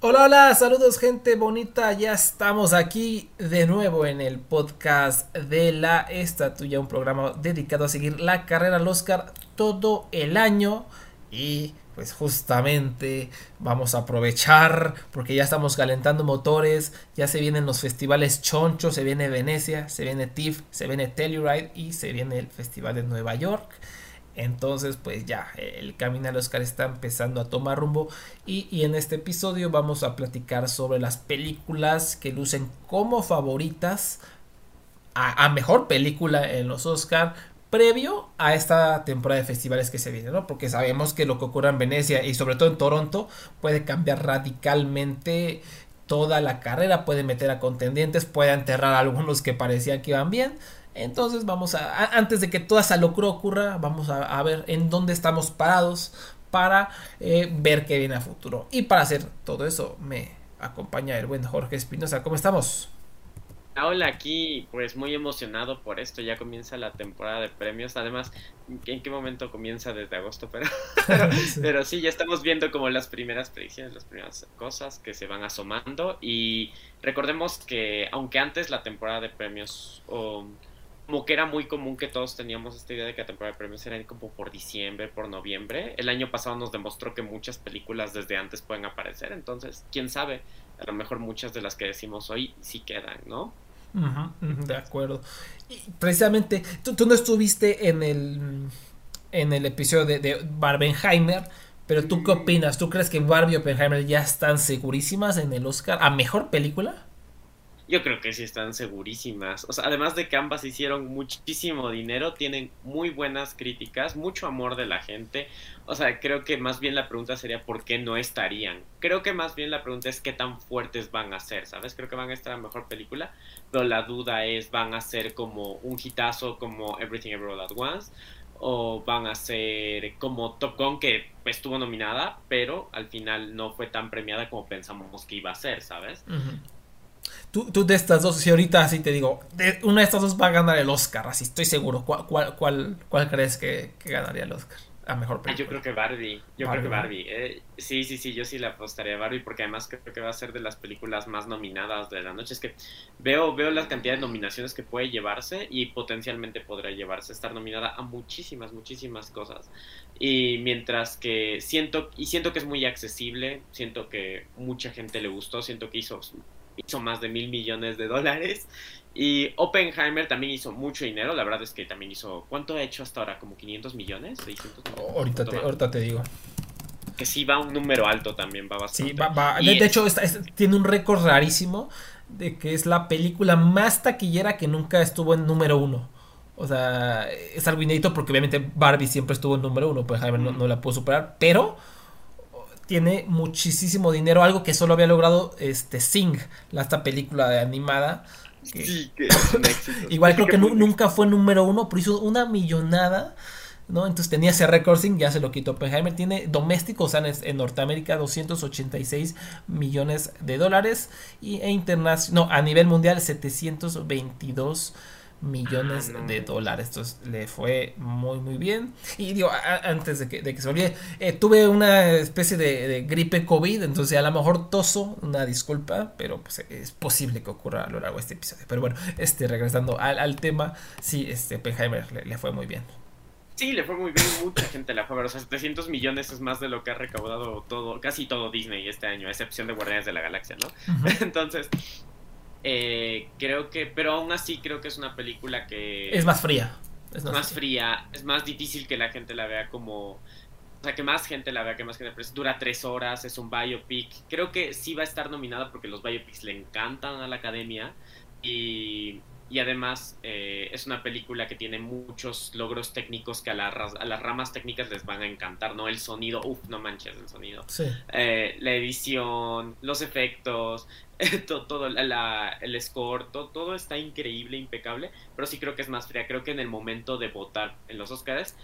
Hola, hola, saludos gente bonita, ya estamos aquí de nuevo en el podcast de la Estatuya, un programa dedicado a seguir la carrera al Oscar todo el año y pues justamente vamos a aprovechar porque ya estamos calentando motores, ya se vienen los festivales choncho, se viene Venecia, se viene TIFF, se viene Telluride y se viene el Festival de Nueva York. Entonces, pues ya, el camino al Oscar está empezando a tomar rumbo. Y, en este episodio vamos a platicar sobre las películas que lucen como favoritas a, mejor película en los Oscar previo a esta temporada de festivales que se viene, ¿no? Porque sabemos que lo que ocurre en Venecia y sobre todo en Toronto puede cambiar radicalmente toda la carrera, puede meter a contendientes, puede enterrar a algunos que parecían que iban bien. Entonces vamos a, antes de que toda esa locura ocurra, vamos a, ver en dónde estamos parados para eh, ver qué viene a futuro. Y para hacer todo eso me acompaña el buen Jorge Espinosa. ¿Cómo estamos? Hola, aquí pues muy emocionado por esto, ya comienza la temporada de premios, además, ¿en qué momento comienza desde agosto? Pero, pero, sí. ya estamos viendo como las primeras predicciones, las primeras cosas que se van asomando y recordemos que aunque antes la temporada de premios como que era muy común que todos teníamos esta idea de que la temporada de premios era como por diciembre, por noviembre. El año pasado nos demostró que muchas películas desde antes pueden aparecer, entonces, quién sabe, a lo mejor muchas de las que decimos hoy sí quedan, ¿no? de acuerdo. Y precisamente, tú, no estuviste en el, en el episodio de, de Barbenheimer, pero tú qué opinas? ¿Tú crees que Barbie y Oppenheimer ya están segurísimas en el Oscar a mejor película? Yo creo que sí están segurísimas. O sea, además de que ambas hicieron muchísimo dinero, tienen muy buenas críticas, mucho amor de la gente. O sea, creo que más bien la pregunta sería por qué no estarían. Creo que más bien la pregunta es qué tan fuertes van a ser, ¿sabes? Creo que van a estar a mejor película, pero la duda es, ¿van a ser como un hitazo como Everything Everywhere At Once? o van a ser como Top Gun que estuvo nominada, pero al final no fue tan premiada como pensamos que iba a ser, ¿sabes? Tú, de estas dos, si ahorita así te digo, de, una de estas dos va a ganar el Oscar, así estoy seguro. ¿Cuál, cuál, cuál, crees que, ganaría el Oscar? A mejor película. Yo creo que Barbie. Yo creo que Barbie. Eh, sí, sí, sí, yo sí le apostaría a Barbie porque además creo que va a ser de las películas más nominadas de la noche. Es que veo, veo la cantidad de nominaciones que puede llevarse y potencialmente podría llevarse, estar nominada a muchísimas, muchísimas cosas. Y mientras que siento, y siento que es muy accesible, siento que mucha gente le gustó, siento que hizo hizo más de mil millones de dólares. Y Oppenheimer también hizo mucho dinero. La verdad es que también hizo. ¿Cuánto ha hecho hasta ahora? ¿Como 500 millones? Ahorita, te, ahorita te digo. Que sí va un número alto también, va bastante. Sí, va, De, hecho, tiene un récord rarísimo de que es la película más taquillera que nunca estuvo en número uno. O sea, es algo inédito porque obviamente Barbie siempre estuvo en número uno, pues no, no la pudo superar. Pero tiene muchísimo dinero, algo que solo había logrado este Sing, la, esta película de animada. sí, que es un éxito. Igual creo que nunca fue número uno, pero hizo una millonada. ¿no? Entonces tenía ese récord Sing, ya se lo quitó Oppenheimer. Tiene domésticos o sea, en, Norteamérica 286 millones de dólares y e internacional, no, a nivel mundial 722 millones ah, de dólares. Entonces le fue muy, muy bien. Y digo, antes de que, de que se olvide, eh, tuve una especie de, gripe COVID, entonces a lo mejor toso, una disculpa, pero pues es posible que ocurra a lo largo de este episodio. Pero bueno, este, regresando al, tema, sí, este, Penheimer le, fue muy bien. Sí, le fue muy bien, mucha gente la fue a ver. O sea, 700 millones es más de lo que ha recaudado todo, casi todo Disney este año, a excepción de Guardianes de la Galaxia, ¿no? Entonces, eh, creo que, pero aún así creo que es una película que... Es más fría. Es más, fría. es más difícil que la gente la vea como... O sea, que más gente la vea, que más gente... Dura tres horas, es un biopic. Creo que sí va a estar nominada porque los biopics le encantan a la academia. Y, y además eh, es una película que tiene muchos logros técnicos que a, a, las ramas técnicas les van a encantar, ¿no? El sonido, uff, no manches el sonido. Eh, la edición, los efectos, todo, el score, todo, está increíble, impecable, pero sí creo que es más fría. Creo que en el momento de votar en los Oscars,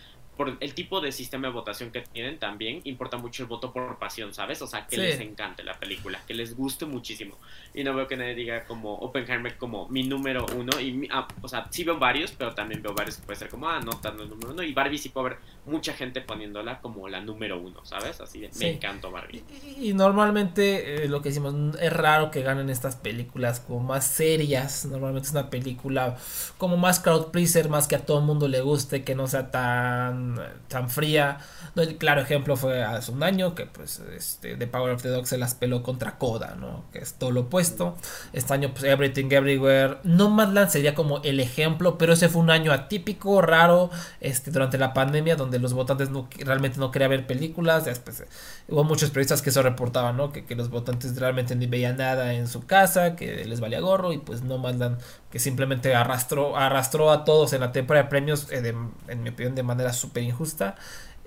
por el tipo de sistema de votación que tienen también importa mucho el voto por pasión, ¿sabes? O sea, que les encante la película, que les guste muchísimo. Y no veo que nadie diga como Oppenheimer como mi número uno. Y ah, o sea, sí veo varios, pero también veo varios que puede ser como, ah, no tanto el número uno. Y Barbie sí puedo ver mucha gente poniéndola como la número uno, ¿sabes? Así de, me encantó Barbie. Y, normalmente eh, lo que decimos, es raro que ganen estas películas como más serias. Normalmente es una película como más crowd pleaser, más que a todo el mundo le guste, que no sea tan, tan fría. El claro ejemplo fue hace un año que pues este, The Power of the Dog se las peló contra Coda, ¿no? Que es todo lo opuesto. Este año pues Everything Everywhere. No Madland sería como el ejemplo, pero ese fue un año atípico, raro, este, durante la pandemia, donde los votantes no, realmente no querían ver películas. Después hubo muchos periodistas que eso reportaban, ¿no? Que, los votantes realmente ni veían nada en su casa, que les valía gorro y pues no Madland que simplemente arrastró, arrastró a todos en la temporada de premios, eh, en mi opinión, de manera súper injusta.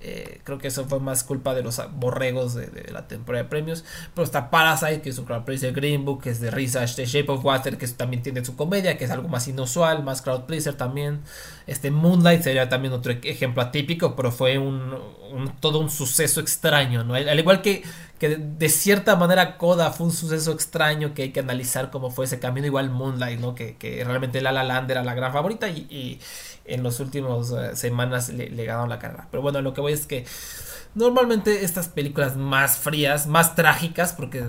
Eh, creo que eso fue más culpa de los borregos de, la temporada de premios. Pero está Parasite, que es un crowd pleaser, Green Book, que es de risa, The Shape of Water, que también tiene su comedia, que es algo más inusual, más crowd pleaser también. Este Moonlight sería también otro ejemplo atípico, pero fue un, todo un suceso extraño, ¿no? Al, igual que, que de, cierta manera Coda fue un suceso extraño que hay que analizar cómo fue ese camino, igual Moonlight, ¿no? Que, que realmente La La Land era la gran favorita y en las últimas eh, semanas le, le, ganaron la carrera. Pero bueno, lo que voy es que normalmente estas películas más frías, más trágicas, porque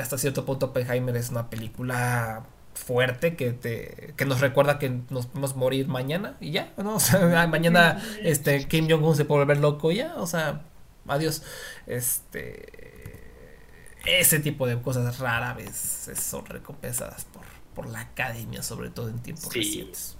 hasta cierto punto Oppenheimer es una película fuerte que te que nos recuerda que nos podemos morir mañana y ya, ¿no? O sea, mañana este Kim Jong Un se puede volver loco y ya, o sea, adiós. Este ese tipo de cosas rara vez son recompensadas por, por la academia, sobre todo en tiempos recientes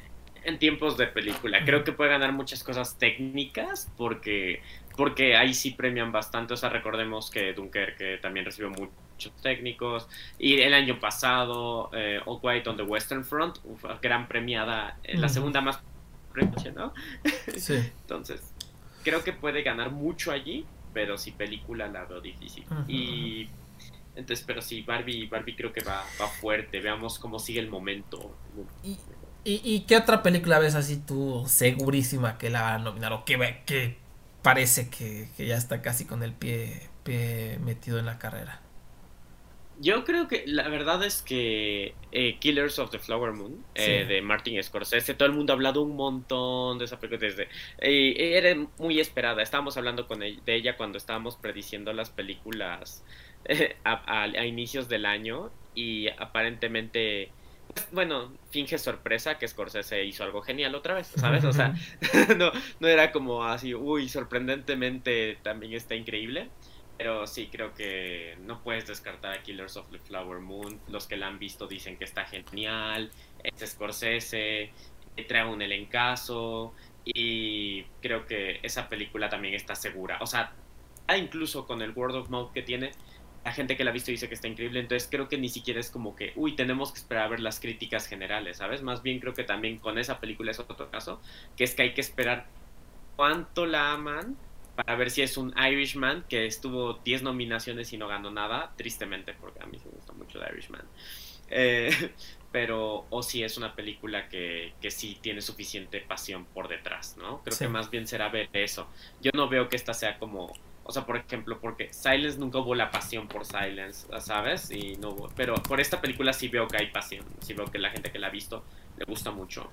en tiempos de película. Creo que puede ganar muchas cosas técnicas porque, porque ahí sí premian bastante. O sea, recordemos que Dunkerque también recibió muchos técnicos. Y el año pasado, eh, All White on the Western Front, gran premiada, eh, la segunda más premiada, ¿no? Sí. Entonces, creo que puede ganar mucho allí, pero si película la veo difícil. Y entonces, pero sí, Barbie, Barbie creo que va, va fuerte. Veamos cómo sigue el momento. ¿Y, qué otra película ves así tú segurísima que la van a nominar o que, que parece que, ya está casi con el pie, pie metido en la carrera? Yo creo que la verdad es que eh, Killers of the Flower Moon eh, de Martin Scorsese, todo el mundo ha hablado un montón de esa película desde... Eh, era muy esperada, estábamos hablando con de ella cuando estábamos prediciendo las películas a, inicios del año y aparentemente bueno, finge sorpresa que Scorsese hizo algo genial otra vez, ¿sabes? O sea, no, no era como así, uy, sorprendentemente también está increíble. Pero sí, creo que no puedes descartar a Killers of the Flower Moon. Los que la han visto dicen que está genial. Es Scorsese, trae un elencazo. Y creo que esa película también está segura. O sea, incluso con el word of mouth que tiene, la gente que la ha visto dice que está increíble, entonces creo que ni siquiera es como que, uy, tenemos que esperar a ver las críticas generales, ¿sabes? Más bien creo que también con esa película es otro caso, que es que hay que esperar cuánto la aman para ver si es un Irishman que estuvo 10 nominaciones y no ganó nada, tristemente, porque a mí me gusta mucho The Irishman. Eh, pero o si es una película que, que sí tiene suficiente pasión por detrás, ¿no? Creo que más bien será ver eso. Yo no veo que esta sea como o sea, por ejemplo, porque Silence nunca hubo la pasión por Silence, ¿sabes? Y no pero por esta película sí veo que hay pasión, sí veo que la gente que la ha visto le gusta mucho.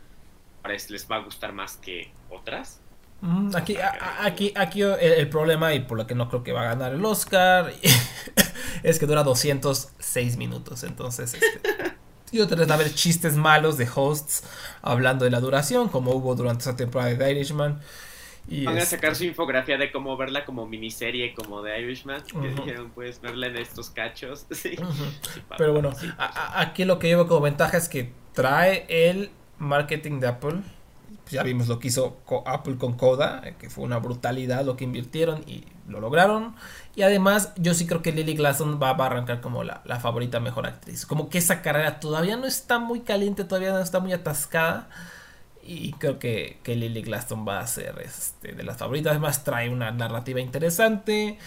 Parece les va a gustar más que otras. Mm, aquí, aquí, aquí el, problema y por lo que no creo que va a ganar el Oscar es que dura 206 minutos, entonces este, yo te a ver chistes malos de hosts hablando de la duración, como hubo durante esa temporada de The Irishman. Van a sacar su infografía de cómo verla como miniserie, como de Irishman, que dijeron, puedes verla en estos cachos. Sí. Pero bueno, aquí lo que llevo como ventaja es que trae el marketing de Apple. Ya vimos lo que hizo Apple con Coda, eh, que fue una brutalidad lo que invirtieron y lo lograron. Y además, yo sí creo que Lily Glasson va, a arrancar como la, la favorita mejor actriz. Como que esa carrera todavía no está muy caliente, todavía no está muy atascada y creo que, que Lily Glaston va a ser este, de las favoritas. Además, trae una narrativa interesante.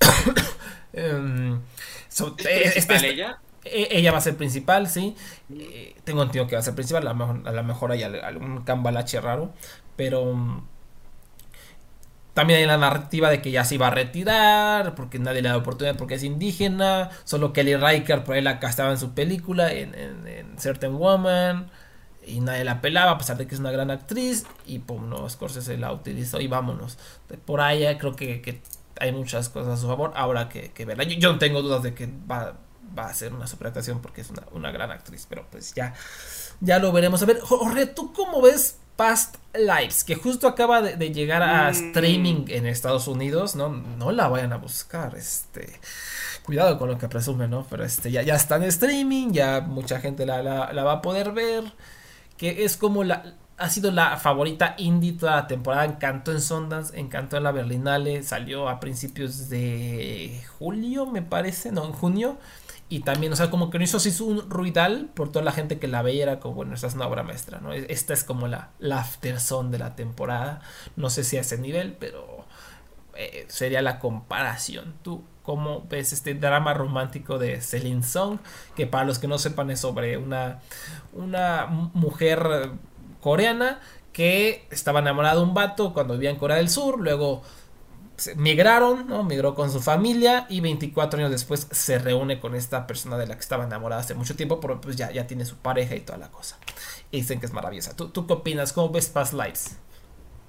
um, ella? E, ella va a ser principal, sí. Eh, tengo entendido que va a ser principal. A lo mejor, hay algún cambalache raro. Pero. también hay la narrativa de que ya se iba a retirar, porque nadie le da oportunidad porque es indígena. Solo Kelly Riker por ahí la castaba en su película, en, Certain Woman. Y nadie la pelaba, a pesar de que es una gran actriz. Y pum, no, Scorsese la utilizó y vámonos. Por ahí creo que, hay muchas cosas a su favor. Ahora que, que verla. Yo, no tengo dudas de que va, va a ser una superactuación porque es una, una gran actriz. Pero pues ya, ya lo veremos. A ver, Jorge, ¿tú cómo ves Past Lives, que justo acaba de, llegar a mm. streaming en Estados Unidos, no, no la vayan a buscar, este, cuidado con lo que presumen, ¿no? Pero este, ya, ya está en streaming, ya mucha gente la, va a poder ver, que es como la, ha sido la favorita indie toda la temporada, encantó en Sundance, encantó en la Berlinale, salió a principios de julio, me parece, no, en junio, y también, o sea, como que no hizo así un ruidal por toda la gente que la veía, era como, bueno, esta es una obra maestra, ¿no? Esta es como la, la de la temporada. No sé si a ese nivel, pero eh, sería la comparación. ¿Tú cómo ves este drama romántico de Celine Song? Que para los que no sepan es sobre una, una mujer coreana que estaba enamorada de un vato cuando vivía en Corea del Sur, luego migraron, ¿no? Migró con su familia y 24 años después se reúne con esta persona de la que estaba enamorada hace mucho tiempo, pero pues ya, ya tiene su pareja y toda la cosa. Y dicen que es maravillosa. ¿Tú, tú qué opinas? ¿Cómo ves Past Lives?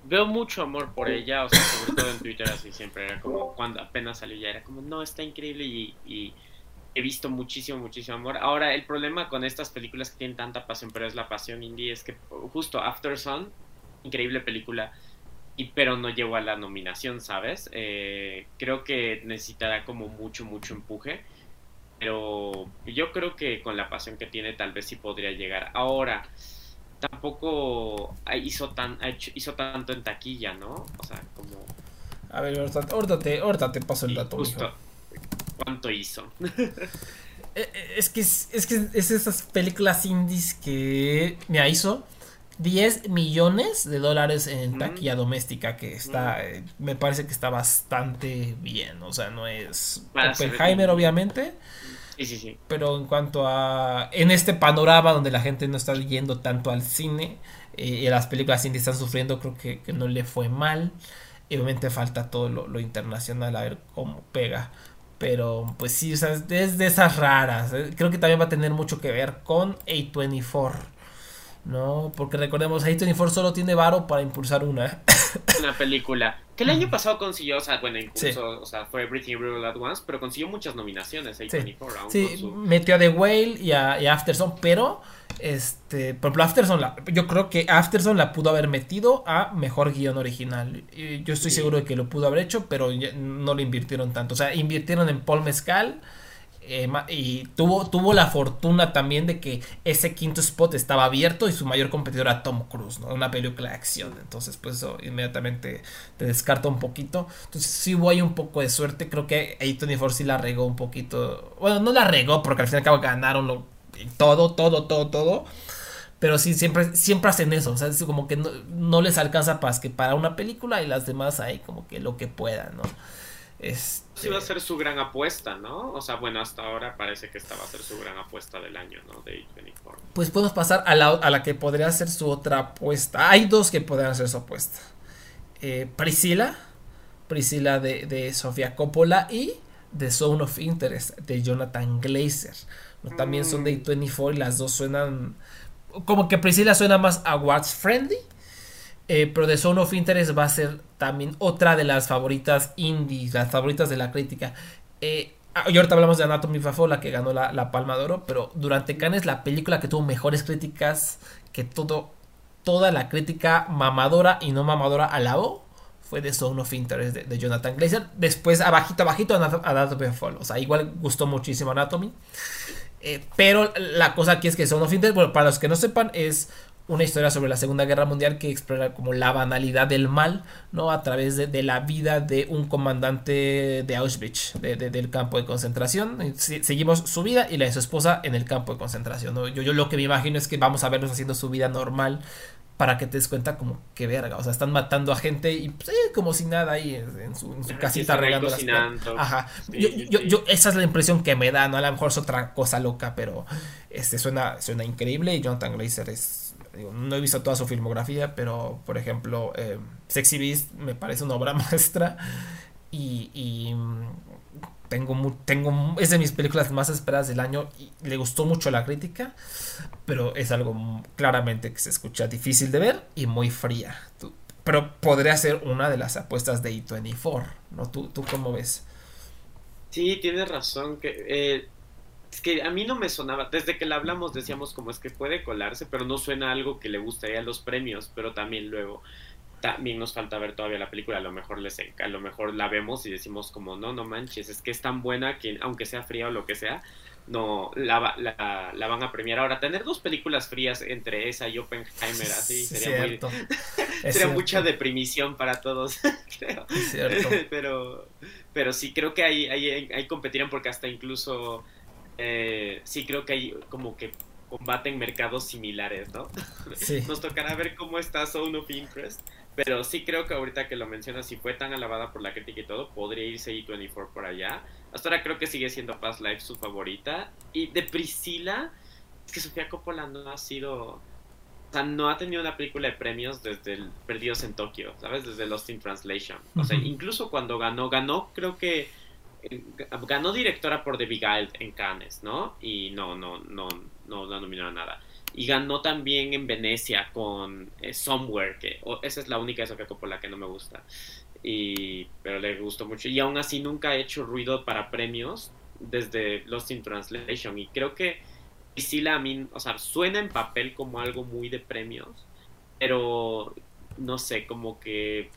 Veo mucho amor por ella, o sea, sobre todo en Twitter así siempre era como, cuando apenas salió ya era como, no, está increíble y, he visto muchísimo, muchísimo amor. Ahora, el problema con estas películas que tienen tanta pasión, pero es la pasión indie, es que justo After Sun, increíble película, y pero no llegó a la nominación, ¿sabes? Eh, creo que necesitará como mucho, mucho empuje. Pero yo creo que con la pasión que tiene tal vez sí podría llegar. Ahora, tampoco hizo, tan, hizo tanto en taquilla, ¿no? O sea, como... A ver, ahorita te, ahorita te paso el dato. Justo, ¿Cuánto hizo? Eh, eh, es que es, es que es esas películas indies que me hizo 10 millones de dólares en taquilla doméstica, que está, eh, me parece que está bastante bien. O sea, no es Oppenheimer, obviamente. Sí, sí, sí. Pero en cuanto a. En este panorama donde la gente no está yendo tanto al cine eh, y las películas indie están sufriendo, creo que, no le fue mal. Y obviamente falta todo lo, internacional a ver cómo pega. Pero pues sí, o sea, es de esas raras. Eh. Creo que también va a tener mucho que ver con A24 no, porque recordemos, A24 solo tiene varo para impulsar una. Una película. Que el año pasado consiguió, o sea, bueno, incluso, o sea, fue Everything Everywhere at Once, pero consiguió muchas nominaciones A24. Sí, metió a The Whale y a, y Afterson, pero, este, por ejemplo, Afterson, la, yo creo que Afterson la pudo haber metido a mejor guion original. Yo estoy seguro de que lo pudo haber hecho, pero no lo invirtieron tanto. O sea, invirtieron en Paul Mescal y tuvo, tuvo la fortuna también de que ese quinto spot estaba abierto y su mayor competidor era Tom Cruise, ¿no? Una película de acción. Entonces, pues eso inmediatamente te descarta un poquito. Entonces, sí hubo ahí un poco de suerte. Creo que A24 sí la regó un poquito. Bueno, no la regó porque al fin y al cabo ganaron todo, todo, todo, todo. Pero sí, siempre, siempre hacen eso. O sea, es como que no, no les alcanza más que para una película y las demás ahí como que lo que puedan, ¿no? Este... Sí va a ser su gran apuesta, ¿no? O sea, bueno, hasta ahora parece que esta va a ser su gran apuesta del año, ¿no? De Pues podemos pasar a la, a la que podría ser su otra apuesta. Hay dos que podrían ser su apuesta. Eh, Priscila, Priscila de, Sofía Coppola y The Zone of Interest de Jonathan Glazer. También son de 24 mm. y las dos suenan... Como que Priscila suena más awards friendly eh, pero The Zone of Interest va a ser también otra de las favoritas indies, las favoritas de la crítica. Eh, ah, y ahorita hablamos de Anatomy of la que ganó la, Palma de Oro, pero durante Cannes la película que tuvo mejores críticas que todo, toda la crítica mamadora y no mamadora alabó fue The Zone of Interest de, Jonathan Glazer. Después, abajito, abajito, Anatomy of Fall. O sea, igual gustó muchísimo Anatomy. Eh, pero la cosa aquí es que Zone of Interest, bueno, para los que no sepan, es una historia sobre la Segunda Guerra Mundial que explora como la banalidad del mal, ¿no? A través de, la vida de un comandante de Auschwitz, del campo de concentración. seguimos su vida y la de su esposa en el campo de concentración, ¿no? Yo, yo lo que me imagino es que vamos a verlos haciendo su vida normal para que te des cuenta como que verga, o sea, están matando a gente y pues, eh, como si nada ahí en su, casita regando las Ajá. yo, yo, yo, esa es la impresión que me da, ¿no? A lo mejor es otra cosa loca, pero este suena, suena increíble y Jonathan Glazer es no he visto toda su filmografía, pero por ejemplo, eh, Sexy Beast me parece una obra maestra y, mm, tengo, tengo, es de mis películas más esperadas del año y le gustó mucho la crítica, pero es algo claramente que se escucha difícil de ver y muy fría. pero podría ser una de las apuestas de E24, ¿no? ¿Tú, tú cómo ves? Sí, tienes razón, que eh, es que a mí no me sonaba, desde que la hablamos decíamos como es que puede colarse, pero no suena algo que le gustaría a los premios, pero también luego también nos falta ver todavía la película, a lo mejor les a lo mejor la vemos y decimos como no, no manches, es que es tan buena que aunque sea fría o lo que sea, no la, la, van a premiar. Ahora, tener dos películas frías entre esa y Oppenheimer así sería muy sería mucha deprimición para todos, creo. Pero pero sí creo que ahí, ahí, ahí competirían porque hasta incluso eh, sí creo que hay como que combaten mercados similares, ¿no? Nos tocará ver cómo está Zone of Interest, pero sí creo que ahorita que lo mencionas, si fue tan alabada por la crítica y todo, podría irse E24 por allá. Hasta ahora creo que sigue siendo Past Life su favorita. Y de Priscila, es que Sofía Coppola no ha sido... O sea, no ha tenido una película de premios desde el Perdidos en Tokio, ¿sabes? Desde Lost in Translation. O sea, incluso cuando ganó, ganó creo que ganó directora por The Beguiled en Cannes, ¿no? Y no, no, no, no, no nominó a nada. Y ganó también en Venecia con eh, Somewhere, que esa es la única de Sofía Coppola que no me gusta. Y, pero le gustó mucho. Y aún así nunca ha hecho ruido para premios desde Lost in Translation. Y creo que Priscila a mí, o sea, suena en papel como algo muy de premios, pero no sé, como que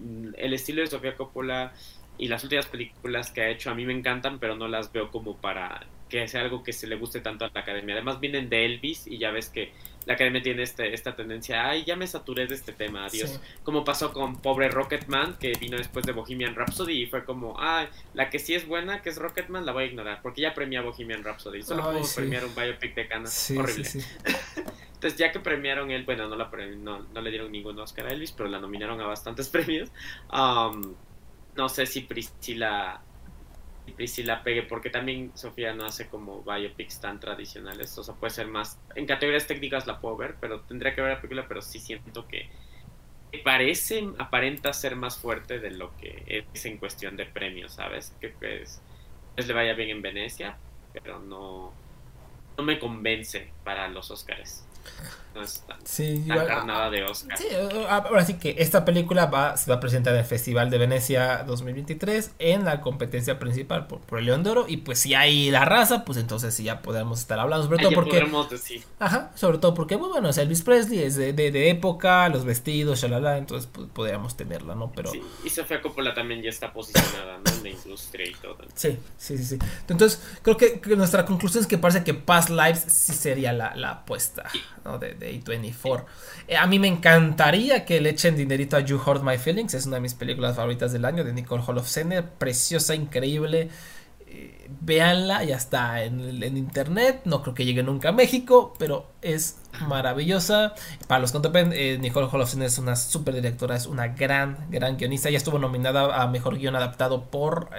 mm, el estilo de Sofía Coppola y las últimas películas que ha hecho a mí me encantan, pero no las veo como para que sea algo que se le guste tanto a la academia. Además vienen de Elvis y ya ves que la academia tiene este, esta tendencia, ay, ya me saturé de este tema, adiós. Como pasó con pobre Rocketman, que vino después de Bohemian Rhapsody y fue como, ay, la que sí es buena, que es Rocketman, la voy a ignorar, porque ya premia Bohemian Rhapsody. Solo puedo premiar un biopic de Canas. Horrible. Entonces, ya que premiaron él, bueno, no, la no, no, le dieron ningún Oscar a Elvis, pero la nominaron a bastantes premios. Um, no sé si Priscila Priscila pegue, porque también Sofía no hace como biopics tan tradicionales, o sea, puede ser más, en categorías técnicas la puedo ver, pero tendría que ver la película, pero sí siento que parece, aparenta ser más fuerte de lo que es en cuestión de premios, ¿sabes? Que pues, pues le vaya bien en Venecia, pero no, no me convence para los Oscars sí, nada de Oscar. ahora sí que esta película va, se va a presentar en el Festival de Venecia 2023 en la competencia principal por, el León de Oro. Y pues si hay la raza, pues entonces sí ya podemos estar hablando. Sobre todo porque. Ajá, sobre todo porque, bueno, es Elvis Presley, es de, de, época, los vestidos, shalala, entonces pues, podríamos tenerla, ¿no? Pero. Sí, y Sofía Coppola también ya está posicionada, ¿no? En la industria y todo. Sí, sí, sí, sí. Entonces, creo que, nuestra conclusión es que parece que Past Lives sí sería la, la apuesta, ¿no? De, de A24. Eh, a mí me encantaría que le echen dinerito a You Hurt My Feelings, es una de mis películas favoritas del año, de Nicole Holofcener, preciosa, increíble. Eh, véanla, ya está en, internet, no creo que llegue nunca a México, pero es maravillosa. Para los que no eh, Nicole Holofcener es una super directora, es una gran, gran guionista. Ya estuvo nominada a Mejor Guión Adaptado por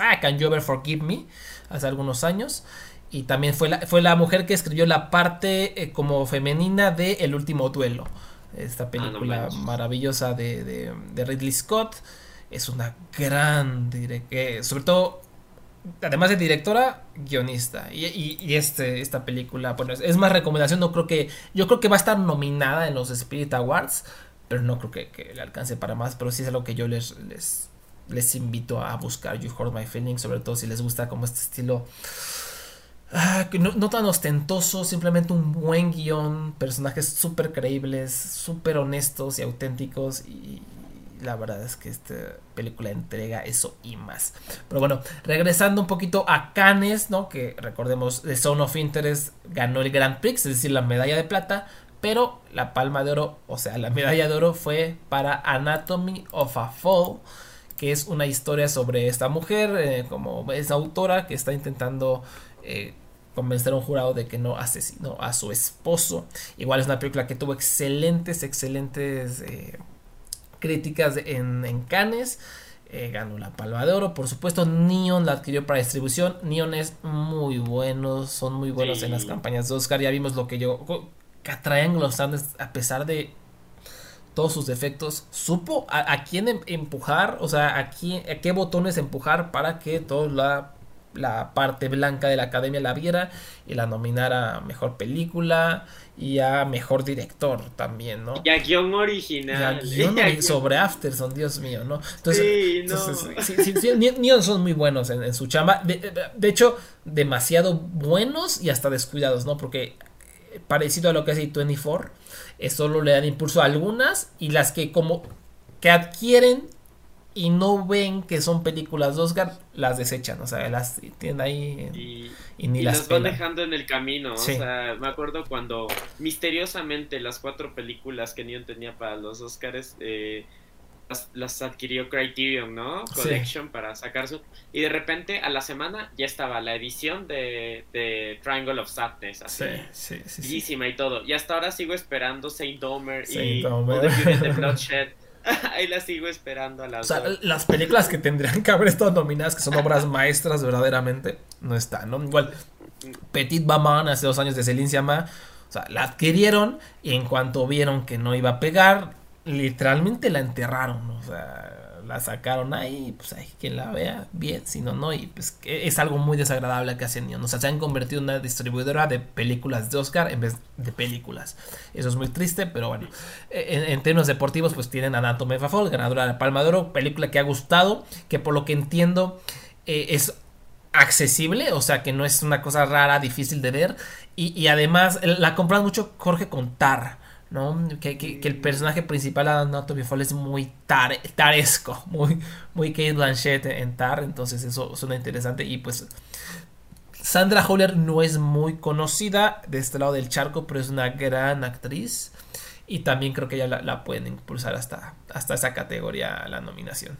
ah, Can You Ever Forgive Me hace algunos años y también fue la, fue la mujer que escribió la parte eh, como femenina de El último duelo. Esta ah, película maravillosa de, de, Ridley Scott. Es una gran directora, sobre todo, además de directora, guionista. Y, y, este, esta película, bueno, es, más recomendación, no creo que, yo creo que va a estar nominada en los Spirit Awards, pero no creo que, que le alcance para más, pero sí es algo que yo les, les, les invito a buscar, You Heard My Feelings, sobre todo si les gusta como este estilo Ah, no, tan ostentoso, simplemente un buen guion, personajes súper creíbles, súper honestos y auténticos y la verdad es que esta película entrega eso y más. Pero bueno, regresando un poquito a Cannes, ¿no? Que recordemos, The Zone of Interest ganó el Grand Prix, es decir, la medalla de plata, pero la palma de oro, o sea, la medalla de oro fue para Anatomy of a Fall, que es una historia sobre esta mujer, eh, como es autora que está intentando eh, convencer a un jurado de que no asesinó a su esposo. Igual es una película que tuvo excelentes, excelentes eh, críticas en, en Cannes. Eh, ganó la Palma de Oro. Por supuesto, Neon la adquirió para distribución. Neon es muy bueno, son muy buenos en las campañas de Oscar. Ya vimos lo que yo que Triangle Sanders, a pesar de todos sus defectos, supo a, quién em, empujar, o sea, a, quién, a qué botones empujar para que toda la, la parte blanca de la academia la viera y la nominara a mejor película y a mejor director también, ¿no? Y a guion original. Y a guion sobre Afterson, Dios mío, ¿no? Entonces, sí, no. sí, sí, son muy buenos en, su chamba. De, de, hecho, demasiado buenos y hasta descuidados, ¿no? Porque parecido a lo que hace 24, solo le dan impulso a algunas y las que como que adquieren y no ven que son películas de Oscar, las desechan, o sea, las tienen ahí y, ni las, van dejando en el camino, o sea, me acuerdo cuando misteriosamente las cuatro películas que Neon tenía para los Oscars eh, las, adquirió Criterion, ¿no? Collection para sacar su... Y de repente a la semana ya estaba la edición de, de Triangle of Sadness, así. Sí, sí, sí, y todo. Y hasta ahora sigo esperando Saint Omer y The Bloodshed. Ahí las sigo esperando a las. O sea, las películas que tendrían que haber estado nominadas, que son obras maestras verdaderamente, no están, ¿no? Igual, Petit Baman hace dos años de Celine Sciamma, o sea, la adquirieron y en cuanto vieron que no iba a pegar, literalmente la enterraron, o sea, la sacaron ahí, pues hay quien la vea bien, si no, no, y pues es algo muy desagradable que hacen, o sea, se han convertido en una distribuidora de películas de Oscar en vez de películas. Eso es muy triste, pero bueno, en, términos deportivos, pues tienen Anatomy of a Fall, ganadora de Palma de Oro, película que ha gustado, que por lo que entiendo eh, es accesible, o sea que no es una cosa rara, difícil de ver, y, y además la compran mucho Jorge con Tar. ¿No? Que, que, el personaje principal de Anatomy Fall es muy taresco, muy, muy Kate Blanchett en Tar, entonces eso suena interesante y pues Sandra Holler no es muy conocida de este lado del charco, pero es una gran actriz y también creo que ya la, pueden impulsar hasta, hasta esa categoría la nominación.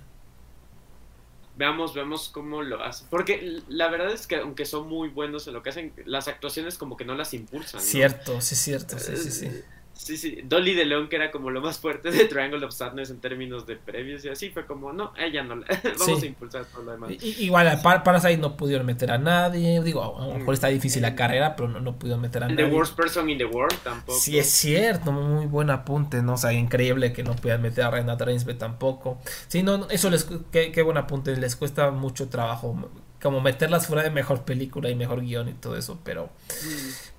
Veamos, veamos cómo lo hace. Porque la verdad es que aunque son muy buenos en lo que hacen, las actuaciones como que no las impulsan. Cierto, sí, cierto, sí, sí, sí. Sí, sí, Dolly de León, que era como lo más fuerte de Triangle of Sadness en términos de premios y así, fue como, no, ella no, vamos a impulsar todo lo demás. igual, para Parasite no pudieron meter a nadie, digo, a lo mejor está difícil la carrera, pero no, pudieron meter a nadie. The Worst Person in the World tampoco. Sí, es cierto, muy buen apunte, ¿no? O sea, increíble que no puedan meter a Renata Reinsbe tampoco. Sí, no, eso les, qué, qué buen apunte, les cuesta mucho trabajo como meterlas fuera de mejor película y mejor guion y todo eso, pero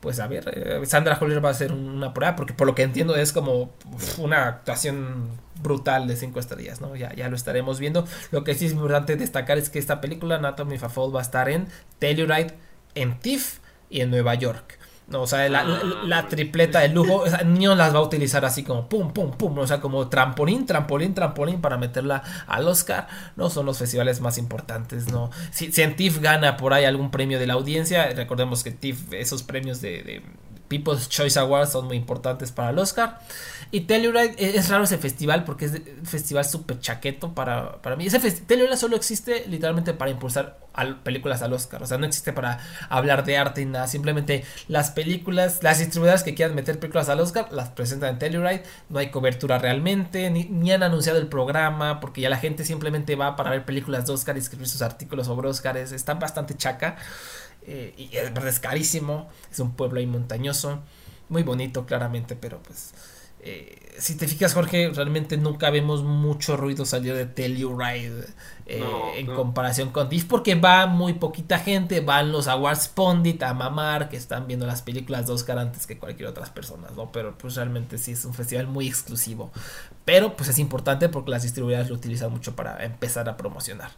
pues a ver, eh, Sandra Holler va a ser una prueba, porque por lo que entiendo es como una actuación brutal de cinco estrellas, ¿no? Ya, ya lo estaremos viendo. Lo que sí es importante destacar es que esta película, Anatomy of a Fall, va a estar en Telluride, en TIFF y en Nueva York. No, o sea, la, ah, tripleta de lujo, o sea, las va a utilizar así como pum, pum, pum, o sea, como trampolín, trampolín, trampolín para meterla al Oscar. No son los festivales más importantes, ¿no? Si, si en TIFF gana por ahí algún premio de la audiencia, recordemos que TIFF, esos premios de People's Choice Awards son muy importantes para el Oscar. Y Telluride e, es raro ese festival porque es un festival súper chaqueto para, para mí. Ese Telluride solo existe literalmente para impulsar películas al Oscar. O sea, no existe para hablar de arte ni nada. Simplemente las películas, las distribuidoras que quieran meter películas al Oscar las presentan en Telluride. No hay cobertura realmente, ni, ni, han anunciado el programa porque ya la gente simplemente va para ver películas de Oscar y escribir sus artículos sobre Oscars. Están bastante chaca. Eh, y es es carísimo, es un pueblo ahí montañoso, muy bonito claramente, pero pues eh, si te fijas Jorge, realmente nunca vemos mucho ruido salir de Telluride eh, en comparación con DIF porque va muy poquita gente, van los Awards Pondit a mamar, que están viendo las películas de Oscar antes que cualquier otra persona, ¿no? Pero pues realmente sí es un festival muy exclusivo, pero pues es importante porque las distribuidoras lo utilizan mucho para empezar a promocionar.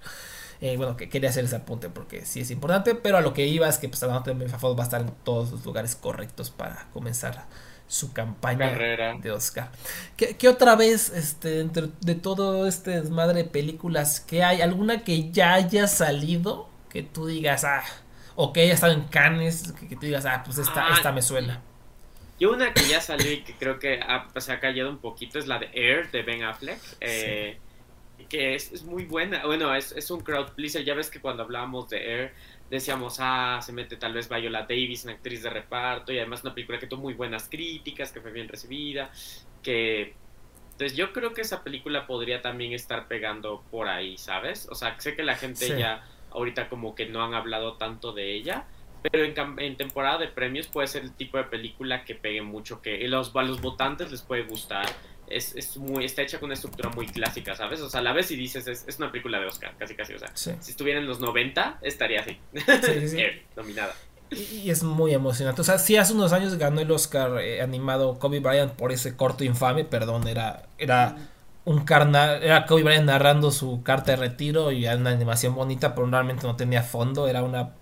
Eh, bueno, que quería hacer ese apunte porque sí es importante, pero a lo que iba es que pues va a estar en todos los lugares correctos para comenzar su campaña de Oscar. ¿Qué, otra vez, este, entre, de todo este desmadre de películas, que hay? ¿Alguna que ya haya salido? Que tú digas, ah, o que haya estado en Cannes, que, tú digas, ah, pues esta, ah, esta me suena. Y una que ya salió y que creo que pues, se ha callado un poquito es la de Air de Ben Affleck. Eh, que es, muy buena. Bueno, es, es un crowd pleaser. Ya ves que cuando hablábamos de Air decíamos, ah, se mete tal vez Viola Davis, una actriz de reparto, y además una película que tuvo muy buenas críticas, que fue bien recibida, que... Entonces yo creo que esa película podría también estar pegando por ahí, ¿sabes? O sea, sé que la gente ya ahorita como que no han hablado tanto de ella, pero en, temporada de premios puede ser el tipo de película que pegue mucho, que los, a los votantes les puede gustar. Es, es, muy, está hecha con una estructura muy clásica, ¿sabes? O sea, la vez si dices, es, es una película de Oscar, casi casi, o sea, si estuviera en los 90, estaría así, sí, nominada. Y, es muy emocionante. O sea, sí, hace unos años ganó el Oscar eh, animado Kobe Bryant por ese corto infame, perdón, era, era un carnal, era Kobe Bryant narrando su carta de retiro y era una animación bonita, pero realmente no tenía fondo, era una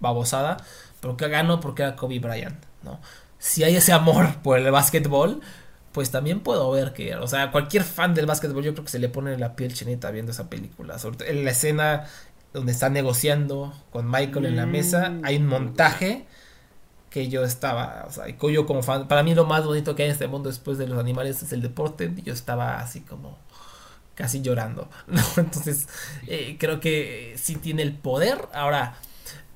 babosada, pero que ganó porque era Kobe Bryant, ¿no? Si hay ese amor por el básquetbol, pues también puedo ver que, o sea, cualquier fan del básquetbol yo creo que se le pone la piel chinita viendo esa película, sobre en la escena donde está negociando con Michael en la mesa, hay un montaje que yo estaba, o sea, yo como fan, para mí lo más bonito que hay en este mundo después de los animales es el deporte, y yo estaba así como casi llorando, ¿no? Entonces, eh, creo que sí tiene el poder. Ahora,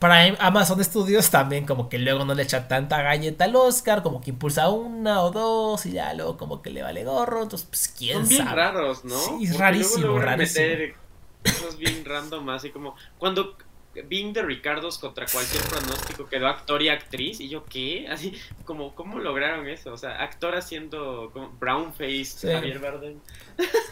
para Amazon Studios también como que luego no le echa tanta galleta al Oscar, como que impulsa una o dos y ya luego como que le vale gorro, entonces pues quién Son bien raros, ¿no? Sí, rarísimo, rarísimo. cosas bien random, así como cuando Being de Ricardos contra cualquier pronóstico quedó actor y actriz. Y yo, ¿qué? Así, como, ¿cómo lograron eso? O sea, actor haciendo como Brownface, Javier Bardem.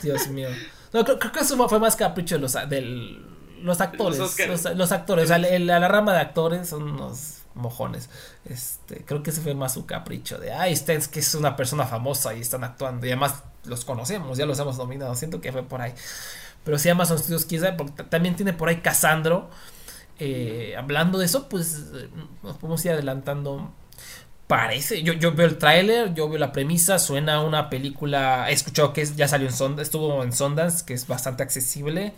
Dios mío. No, creo, que eso fue más capricho de los, del, los actores. Los, actores. O sea, la rama de actores son unos mojones. Este, creo que ese fue más su capricho de, ay, es que es una persona famosa y están actuando. Y además los conocemos, ya los hemos nominado. Siento que fue por ahí. Pero si Amazon Studios quizá, porque también tiene por ahí Casandro eh, hablando de eso, pues eh, nos podemos ir adelantando. Parece, yo, yo veo el tráiler, yo veo la premisa, suena una película, he escuchado que ya salió en Sundance, estuvo en Sundance, que es bastante accesible.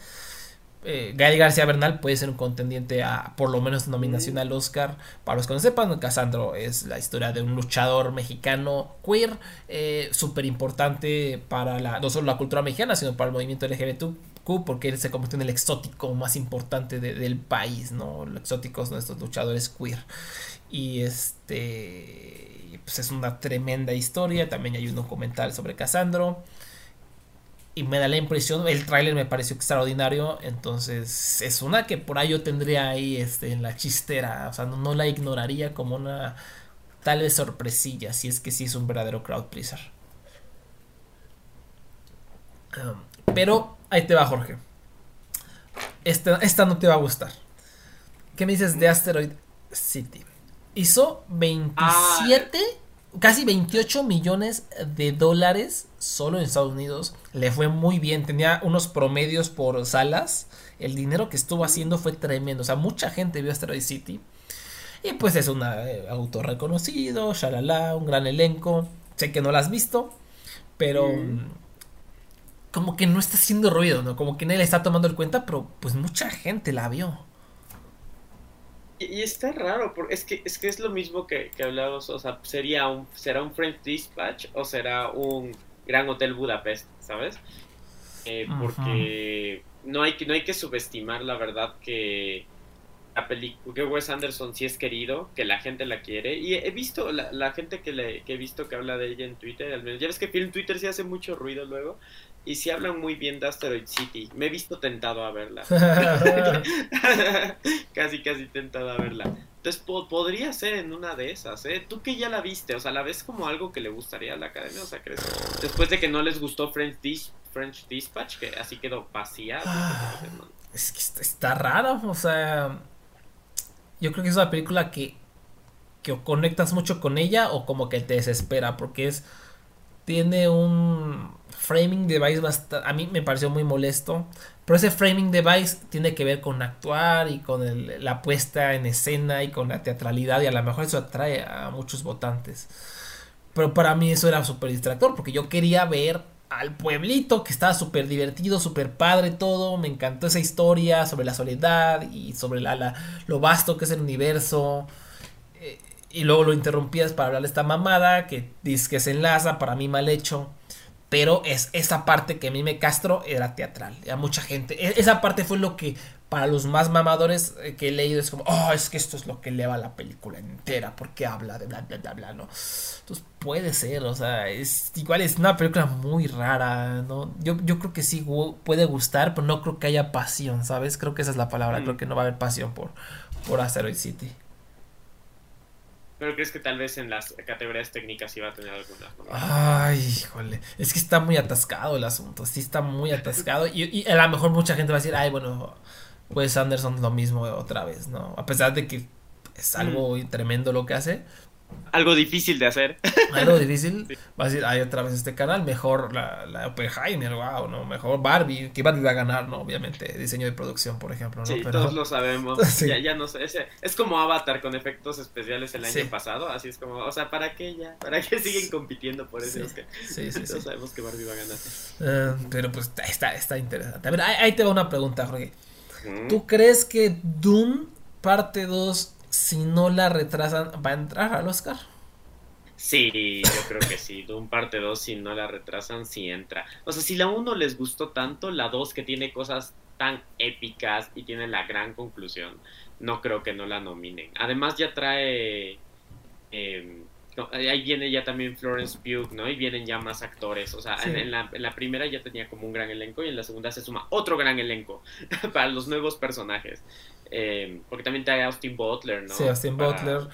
Eh, Gael García Bernal puede ser un contendiente a por lo menos nominación al Oscar. Para los que no sepan, Casandro es la historia de un luchador mexicano queer, eh, súper importante para la, no solo la cultura mexicana, sino para el movimiento LGBTQ, porque él se convirtió en el exótico más importante del país, ¿no? Los exóticos, nuestros luchadores queer. Y este, pues es una tremenda historia. También hay un documental sobre Casandro y me da la impresión, el tráiler me pareció extraordinario, entonces es una que por ahí yo tendría ahí este, en la chistera, o sea, no, la ignoraría como una tal vez sorpresilla, si es que sí es un verdadero crowd pleaser. Um, pero ahí te va Jorge. Esta, esta no te va a gustar. ¿Qué me dices de Asteroid City? Hizo 27 casi 28 millones de dólares solo en Estados Unidos. Le fue muy bien, tenía unos promedios por salas. El dinero que estuvo haciendo fue tremendo. O sea, mucha gente vio Asteroid City. Y pues es un eh, autor reconocido, shalala, un gran elenco. Sé que no la has visto, pero mm, como que no está haciendo ruido, ¿no? Como que nadie le está tomando el cuenta, pero pues mucha gente la vio. Y, está raro, porque es que es que es lo mismo que, que hablamos, o sea, sería un, será un French Dispatch o será un Gran Hotel Budapest, ¿sabes? Eh, porque no hay que no hay que subestimar la verdad que la película que Wes Anderson sí es querido, que la gente la quiere y he visto la, la gente que le que he visto que habla de ella en Twitter, al menos ya ves que en Twitter sí hace mucho ruido luego y si hablan muy bien de Asteroid City. Me he visto tentado a verla. casi, casi tentado a verla. Entonces podría ser en una de esas, ¿eh? Tú que ya la viste, o sea, ¿la ves como algo que le gustaría a la academia? O sea, ¿crees? Después de que no les gustó French, French Dispatch, que así quedó vacía. Ah, es que está raro, o sea... Yo creo que es una película que, que conectas mucho con ella o como que te desespera, porque es... Tiene un framing device a mí me pareció muy molesto. Pero ese framing device tiene que ver con actuar y con la puesta en escena y con la teatralidad y a lo mejor eso atrae a muchos votantes. Pero para mí eso era súper distractor porque yo quería ver al pueblito que estaba súper divertido, súper padre todo. Me encantó esa historia sobre la soledad y sobre la, lo vasto que es el universo. Eh, y luego lo interrumpías para hablar de esta mamada que dice que se enlaza, para mí mal hecho pero es esa parte que a mí me castro era teatral. A mucha gente. E, esa parte fue lo que para los más mamadores eh, que he leído es como, oh, es que esto es lo que eleva la película entera, porque habla de bla, bla, bla, bla, ¿no? Entonces puede ser, o sea, es igual es una película muy rara, ¿no? Yo, yo creo que sí puede gustar, pero no creo que haya pasión, ¿sabes? Creo que esa es la palabra, creo mm. que no va a haber pasión por, por Asteroid City. Pero crees que tal vez en las categorías técnicas iba a tener alguna. Ay, híjole. Es que está muy atascado el asunto. Sí, está muy atascado. y, y, a lo mejor mucha gente va a decir, ay, bueno, pues Anderson lo mismo otra vez, ¿no? A pesar de que es algo tremendo lo que hace algo difícil de hacer. Algo difícil. Va a decir, hay otra vez este canal, mejor la, la Oppenheimer, wow, ¿no? Mejor Barbie, que Barbie va a ganar, ¿no? Obviamente, diseño de producción, por ejemplo, ¿no? Sí, todos lo sabemos. Ya, ya no sé, es, como Avatar con efectos especiales el año pasado, así es como, o sea, ¿para qué ya? ¿Para qué siguen compitiendo por eso? Sí, sí, sí, todos sabemos que Barbie va a ganar. Eh, pero pues está, está interesante. A ver, ahí, te va una pregunta, Jorge. ¿Tú crees que Doom parte 2 si no la retrasan, ¿va a entrar al Oscar? Sí, yo creo que sí. Doom parte 2, si no la retrasan, sí entra. O sea, si la 1 les gustó tanto, la 2 que tiene cosas tan épicas y tiene la gran conclusión, no creo que no la nominen. Además ya trae... Ahí viene ya también Florence Pugh, ¿no? Y vienen ya más actores. O sea, en, la, en, la, primera ya tenía como un gran elenco y en la segunda se suma otro gran elenco para los nuevos personajes. Eh, porque también trae Austin Butler, ¿no? Sí, Austin Butler.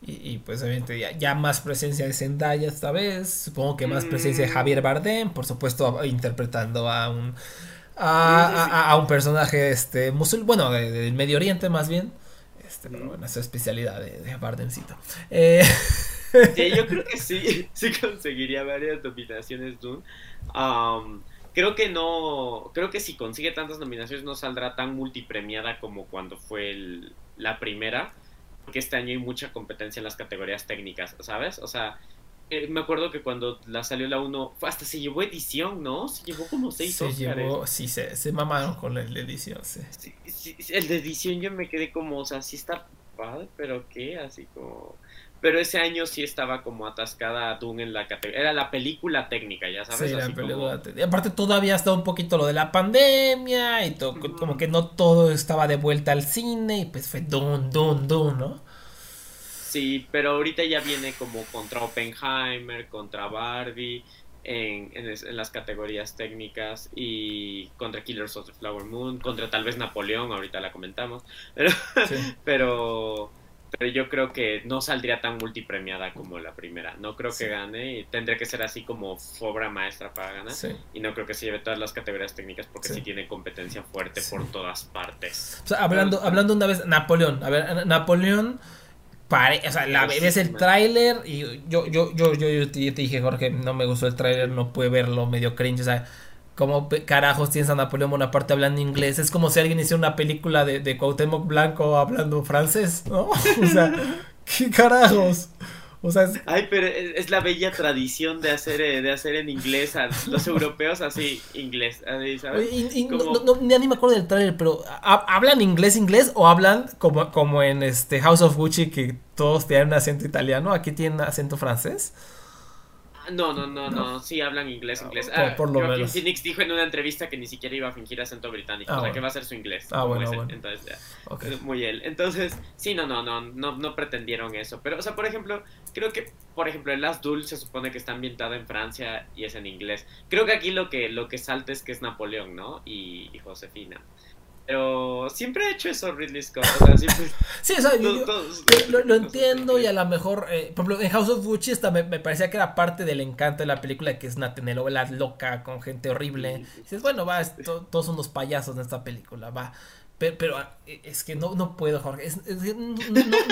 Y, pues obviamente ya, más presencia de Zendaya esta vez. Supongo que más presencia de mm. Javier Bardem, por supuesto interpretando a un a, un personaje este musul bueno del Medio Oriente más bien. Este, pero mm. bueno, esa especialidad de, de Bardemcito. Eh, yo creo que sí, sí conseguiría varias nominaciones Dune. Um, creo que no, creo que si consigue tantas nominaciones no saldrá tan multipremiada como cuando fue la primera, porque este año hay mucha competencia en las categorías técnicas, ¿sabes? O sea, eh, me acuerdo que cuando la salió la 1, hasta se llevó edición, ¿no? Se llevó como seis se Llevó, sí, se, se mamaron con el de edición, sí. El de edición yo me quedé como, o sea, sí está padre, pero ¿qué? Así como pero ese año sí estaba como atascada Dune en la categoría. Era la película técnica, ya sabes. Sí, la película Y aparte todavía estaba un poquito lo de la pandemia y todo, como que no todo estaba de vuelta al cine y pues fue Dune, Dune, Dune, ¿no? Sí, pero ahorita ya viene como contra Oppenheimer, contra Barbie, en, en, las categorías técnicas y contra Killers of the Flower Moon, contra tal vez Napoleón, ahorita la comentamos. Pero, pero pero yo creo que no saldría tan multipremiada como la primera. No creo que gane y tendría que ser así como obra maestra para ganar. Y no creo que se lleve todas las categorías técnicas porque sí, tiene competencia fuerte por todas partes. O sea, hablando, hablando una vez, Napoleón. A ver, Napoleón. o sea, la, ves el tráiler y yo, yo, yo, yo, yo, te, dije, Jorge, no me gustó el tráiler, no pude verlo, medio cringe, o sea, ¿Cómo carajos tienes a Napoleón Bonaparte hablando inglés? Es como si alguien hiciera una película de, de Cuauhtémoc Blanco hablando francés, ¿no? O sea, ¿qué carajos? O sea, Ay, pero es, la bella tradición de hacer, eh, de hacer en inglés a los europeos así, inglés, ¿sabes? no, ni me acuerdo del trailer, pero ¿hablan inglés inglés o hablan como, como en este House of Gucci que todos tienen un acento italiano? ¿Aquí tienen acento francés? No, no, no, no, sí hablan inglés, inglés. Ah, por, lo menos. Phoenix dijo en una entrevista que ni siquiera iba a fingir acento británico, ah, o sea, que va a ser su inglés. Ah, bueno, bueno. Entonces, muy él. Entonces, sí, no, no, no, no, no pretendieron eso. Pero, o sea, por ejemplo, creo que, por ejemplo, el Last Duel se supone que está ambientado en Francia y es en inglés. Creo que aquí lo que, lo que salta es que es Napoleón, ¿no? y Josefina. Pero siempre he hecho eso Ridley Scott. O sea, siempre, sí, o sea, yo, lo, entiendo y a lo mejor, eh, por ejemplo, en House of Gucci esta me, parecía que era parte del encanto de la película, que es una telenovela loca con gente horrible. Y dices, bueno, va, todos son unos payasos en esta película, va. Pero, pero, ah, es que no, no puedo, Jorge. Es, no,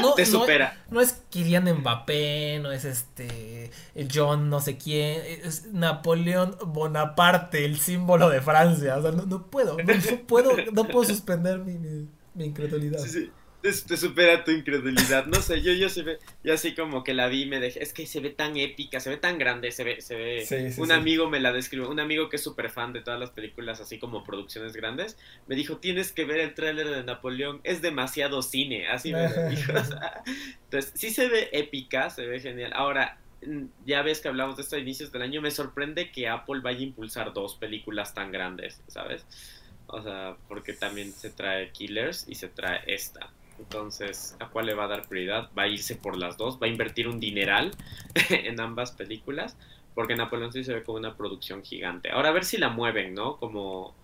no, Te supera. No, es Kylian Mbappé, no es este John no sé quién, es Napoleón Bonaparte, el símbolo de Francia. O sea, no, puedo, no, puedo, no puedo suspender mi, mi, mi incredulidad. Sí, sí te, supera tu incredulidad. No sé, yo, yo se ve, yo así como que la vi y me dejé, es que se ve tan épica, se ve tan grande, se ve, se ve. un amigo me la describió, un amigo que es súper fan de todas las películas, así como producciones grandes, me dijo, tienes que ver el tráiler de Napoleón, es demasiado cine, así me dijo. entonces, sí se ve épica, se ve genial. Ahora, mm, ya ves que hablamos de esto a inicios del año, me sorprende que Apple vaya a impulsar dos películas tan grandes, ¿sabes? O sea, porque también se trae Killers y se trae esta. Entonces, ¿a cuál le va a dar prioridad? Va a irse por las dos, va a invertir un dineral en ambas películas, porque Napoleón sí se ve como una producción gigante. Ahora a ver si la mueven, ¿no? Como,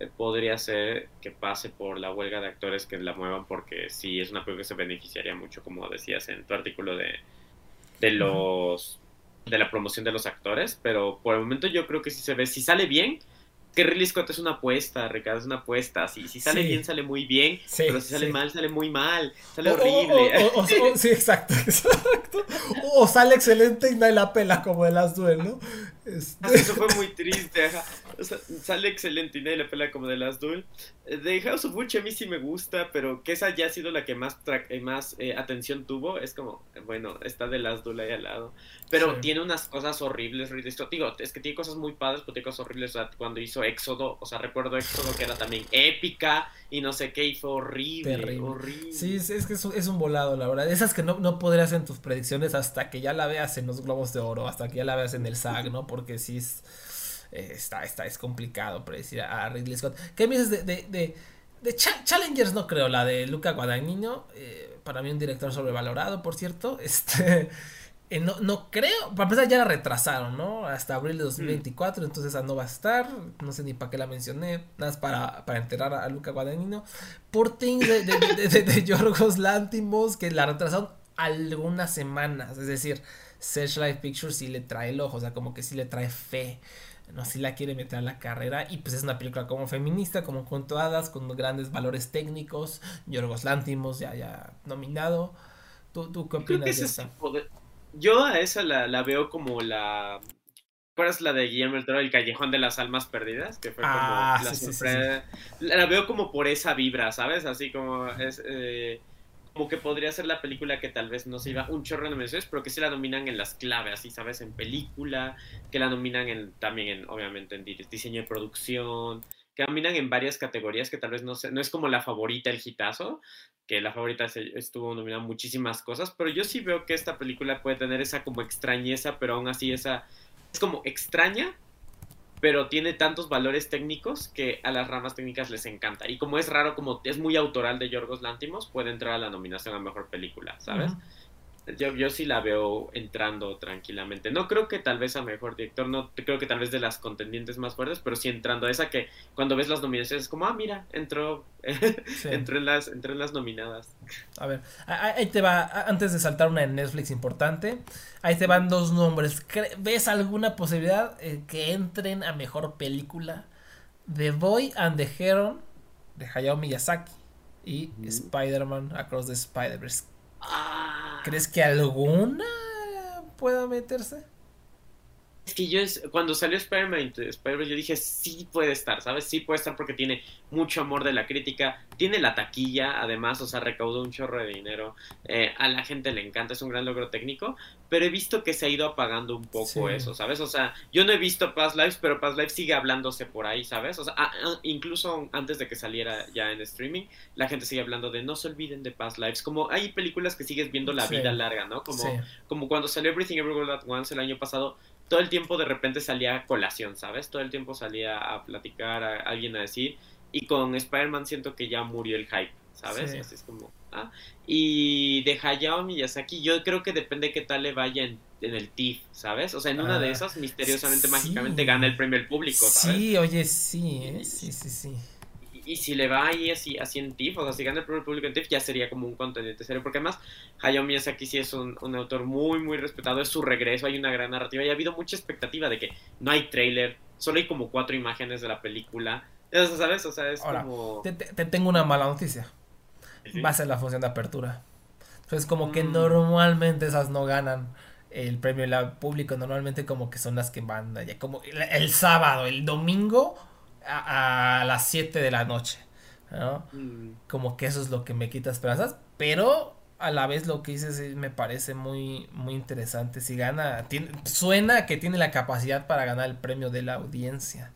eh, podría ser que pase por la huelga de actores que la muevan porque sí es una película que se beneficiaría mucho, como decías en tu artículo de, de los de la promoción de los actores, pero por el momento yo creo que si se ve, si sale bien, que Ridley Scott es una apuesta, Ricardo, es una apuesta. Si, si sale bien, sale muy bien, pero si sale mal, sale muy mal, sale horrible. sí, exacto, exacto. O sale excelente y nadie la pela como de las duel, ¿no? Este Eso fue muy triste, sale excelente y nadie la pela como de las duel. De House of Gucci a mí sí me gusta, pero que esa ya ha sido la que más, eh, más eh, atención tuvo. Es como, bueno, está de las duel ahí al lado. Pero tiene unas cosas horribles, Ridley Digo, es que tiene cosas muy padres, pero tiene cosas horribles. cuando hizo Éxodo, o sea, recuerdo Éxodo que era también épica y no sé qué, y fue horrible. horrible. Sí, es, que es un, volado, la verdad. Esas que no, no podrías en tus predicciones hasta que ya la veas en los Globos de Oro, hasta que ya la veas en el SAG, ¿no? Porque sí es, eh, está, está, es complicado predecir a Ridley Scott. ¿Qué me dices de, de, de, Challengers? No creo, la de Luca Guadagnino. Eh, para mí un director sobrevalorado, por cierto. Este... Eh, no, no creo, para empezar ya la retrasaron, ¿no? Hasta abril de 2024, mm. entonces esa no va a estar, no sé ni para qué la mencioné, nada más para, para enterar a, Luca Guadagnino. Porting de, de, de, de, Yorgos Lántimos, que la retrasaron algunas semanas, es decir, Searchlight Pictures sí le trae el ojo, o sea, como que sí le trae fe, no sí la quiere meter a la carrera, y pues es una película como feminista, como con todas, con grandes valores técnicos, Yorgos Lántimos ya, ya nominado. ¿Tú, tú qué opinas de eso? Yo a esa la, veo como la. ¿Cuál es la de Guillermo del Toro, El Callejón de las Almas Perdidas? Que fue como ah, la sorpresa. La veo como por esa vibra, ¿sabes? Así como es. Eh, como que podría ser la película que tal vez no se iba un chorro de nominaciones, pero que sí la nominan en las claves, así, ¿sabes? En película, que la nominan en, también en, obviamente, en diseño de producción, que nominan en varias categorías que tal vez no, sé, no es como la favorita, el hitazo, que la favorita estuvo nominada muchísimas cosas, pero yo sí veo que esta película puede tener esa como extrañeza, pero aún así esa es como extraña, pero tiene tantos valores técnicos que a las ramas técnicas les encanta. Y como es raro, como es muy autoral de Yorgos Lántimos, puede entrar a la nominación a Mejor Película, ¿sabes? Yo, yo sí la veo entrando tranquilamente. No creo que tal vez a mejor director, no creo que tal vez de las contendientes más fuertes, pero sí entrando a esa que cuando ves las nominaciones es como, ah, mira, entró, entró, en las, entró en las nominadas. A ver, ahí te va, antes de saltar una en Netflix importante, ahí te van dos nombres. ¿Ves alguna posibilidad eh, que entren a mejor película? The Boy and the Heron de Hayao Miyazaki y Spider-Man Across the Spider-Verse. Ah. ¿Crees que alguna pueda meterse? Es que yo, cuando salió Spider-Man, yo dije, sí puede estar, ¿sabes? Sí puede estar porque tiene mucho amor de la crítica, tiene la taquilla, además, o sea, recaudó un chorro de dinero, eh, a la gente le encanta, es un gran logro técnico, pero he visto que se ha ido apagando un poco eso, ¿sabes? O sea, yo no he visto Past Lives, pero Past Lives sigue hablándose por ahí, ¿sabes? O sea, incluso antes de que saliera ya en streaming, la gente sigue hablando de no se olviden de Past Lives, como hay películas que sigues viendo la vida larga, ¿no? Como, como cuando salió Everything Everywhere At Once el año pasado, todo el tiempo de repente salía a colación, ¿sabes? Todo el tiempo salía a platicar, a alguien a decir. Y con Spider-Man siento que ya murió el hype, ¿sabes? Así es como. ¿ah? Y de Hayao Miyazaki, yo creo que depende qué tal le vaya en, el TIFF, ¿sabes? O sea, en una de ah, esas, misteriosamente, mágicamente gana el premio el público, ¿sabes? Sí, oye, sí, ¿eh? sí, sí, sí y si le va ahí así, así en TIFF, o sea, si gana el primer público en TIFF, ya sería como un contendiente serio, porque además Hayao Miyazaki sí es un, autor muy, muy respetado, es su regreso, hay una gran narrativa y ha habido mucha expectativa de que no hay trailer, solo hay como cuatro imágenes de la película, ¿sabes? O sea, es como... Te, tengo una mala noticia, va a ser la función de apertura, entonces como que mm. normalmente esas no ganan el premio del público normalmente como que son las que van allá, como el sábado, el domingo a, las 7 de la noche. ¿no? Mm. Como que eso es lo que me quita esperanzas. Pero a la vez lo que dices me parece muy, muy interesante. Si gana, tiene, suena que tiene la capacidad para ganar el premio de la audiencia.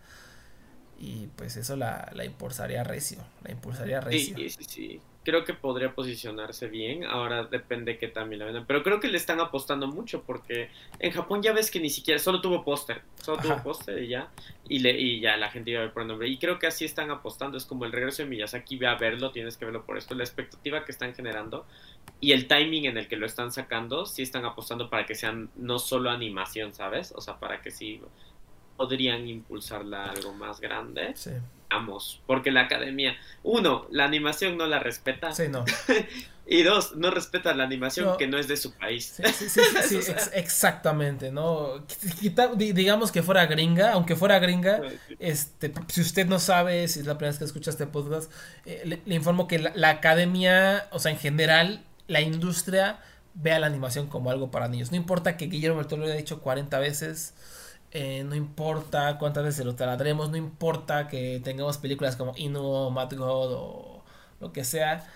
Y pues eso la, la impulsaría recio. La impulsaría recio. Sí, sí, sí creo que podría posicionarse bien. Ahora depende que también la vendan. Pero creo que le están apostando mucho porque en Japón ya ves que ni siquiera, solo tuvo póster. Solo tuvo póster y ya. Y, le, y ya la gente iba a ver por el nombre. Y creo que así están apostando. Es como el regreso de Miyazaki. Ve a verlo, tienes que verlo por esto. La expectativa que están generando y el timing en el que lo están sacando, sí están apostando para que sean no solo animación, ¿sabes? O sea, para que sí podrían impulsarla algo más grande. Sí porque la academia, uno, la animación no la respeta. Sí, no. y dos, no respeta la animación que no es de su país. Sí, sí, sí, exactamente, ¿no? digamos que fuera gringa, aunque fuera gringa, este, si usted no sabe, si es la primera vez que escucha este podcast, eh, le, informo que la, academia, o sea, en general, la industria ve a la animación como algo para niños. No importa que Guillermo del Toro lo haya dicho 40 veces, eh, no importa cuántas veces lo taladremos, no importa que tengamos películas como Inu, Mad God o lo que sea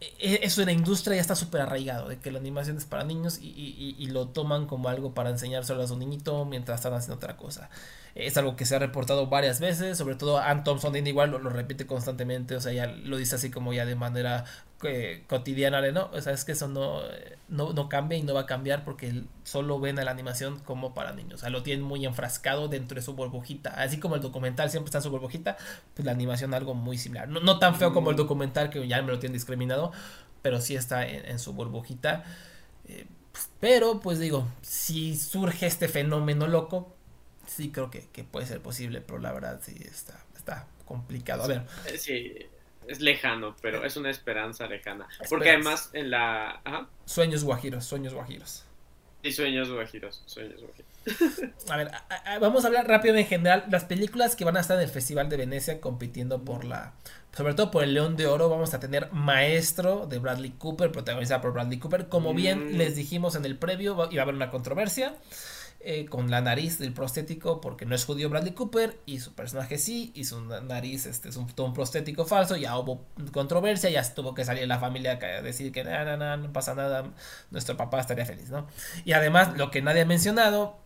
e, eso en la industria ya está súper arraigado, de que la animación es para niños y, lo toman como algo para enseñárselo a su niñito mientras están haciendo otra cosa. Es algo que se ha reportado varias veces, sobre todo Ann Thompson igual lo, lo, repite constantemente, o sea, ya lo dice así como ya de manera cotidiana de no, o sea, es que eso no, no, no, cambia y no va a cambiar porque solo ven a la animación como para niños, o sea, lo tienen muy enfrascado dentro de su burbujita, así como el documental siempre está en su burbujita, pues la animación algo muy similar, no, no tan feo como el documental que ya me lo tienen discriminado, pero sí está en, su burbujita, eh, pero pues digo, si surge este fenómeno loco, sí creo que, que puede ser posible, pero la verdad sí está, está complicado, a ver. Eh, sí es lejano, pero es una esperanza lejana. Porque además en la... Sueños guajiros, sueños guajiros. Sí, sueños guajiros, sueños guajiros. A ver, vamos a hablar rápido en general. Las películas que van a estar en el Festival de Venecia compitiendo por la... Sobre todo por el León de Oro, vamos a tener Maestro de Bradley Cooper, protagonizada por Bradley Cooper. Como bien mm. les dijimos en el previo, iba a haber una controversia. Eh, con la nariz del prostético porque no es judío Bradley Cooper y su personaje sí y su nariz este es un, un prostético falso ya hubo controversia ya tuvo que salir la familia a decir que nada no pasa nada nuestro papá estaría feliz no y además lo que nadie ha mencionado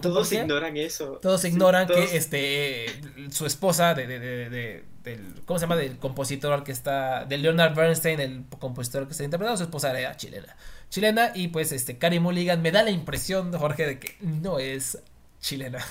todos ignoran eso. Todos ignoran que este su esposa de, de, de, del ¿cómo se llama? del compositor al que está de Leonard Bernstein, el compositor que está interpretando, su esposa era chilena. Chilena y pues este Carrie Mulligan me da la impresión, Jorge, de que no es chilena.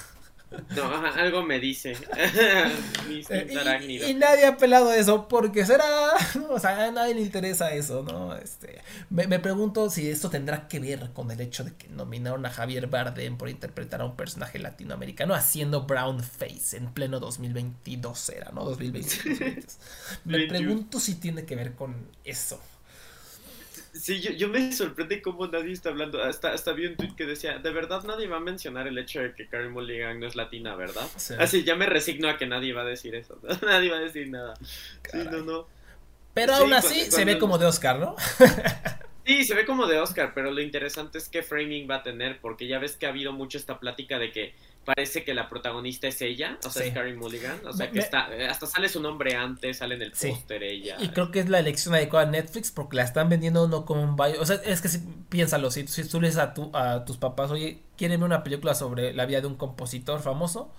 No, algo me dice. y, nadie ha pelado eso porque será. O sea, a nadie le interesa eso, ¿no? Este, me, me, pregunto si esto tendrá que ver con el hecho de que nominaron a Javier Bardem por interpretar a un personaje latinoamericano haciendo brown face en pleno 2022 era, ¿no? 2022. me pregunto si tiene que ver con eso. Sí, yo, yo, me sorprende cómo nadie está hablando. Hasta, hasta vi un tweet que decía: De verdad nadie va a mencionar el hecho de que Karen Mulligan no es latina, ¿verdad? Así ya me resigno a que nadie va a decir eso. nadie va a decir nada. Sí, no, no. Pero aún así se ve como de Oscar, ¿no? sí, se ve como de Oscar, pero lo interesante es qué framing va a tener, porque ya ves que ha habido mucho esta plática de que parece que la protagonista es ella, o sea, es Carrie Mulligan, o sea, que está, eh, hasta sale su nombre antes, sale en el póster ella. Y creo que es la elección adecuada de Netflix porque la están vendiendo no como un bio, o sea, es que si, piénsalo, si, si tú le dices a, tu, a tus papás, oye, ¿quieren ver una película sobre la vida de un compositor famoso?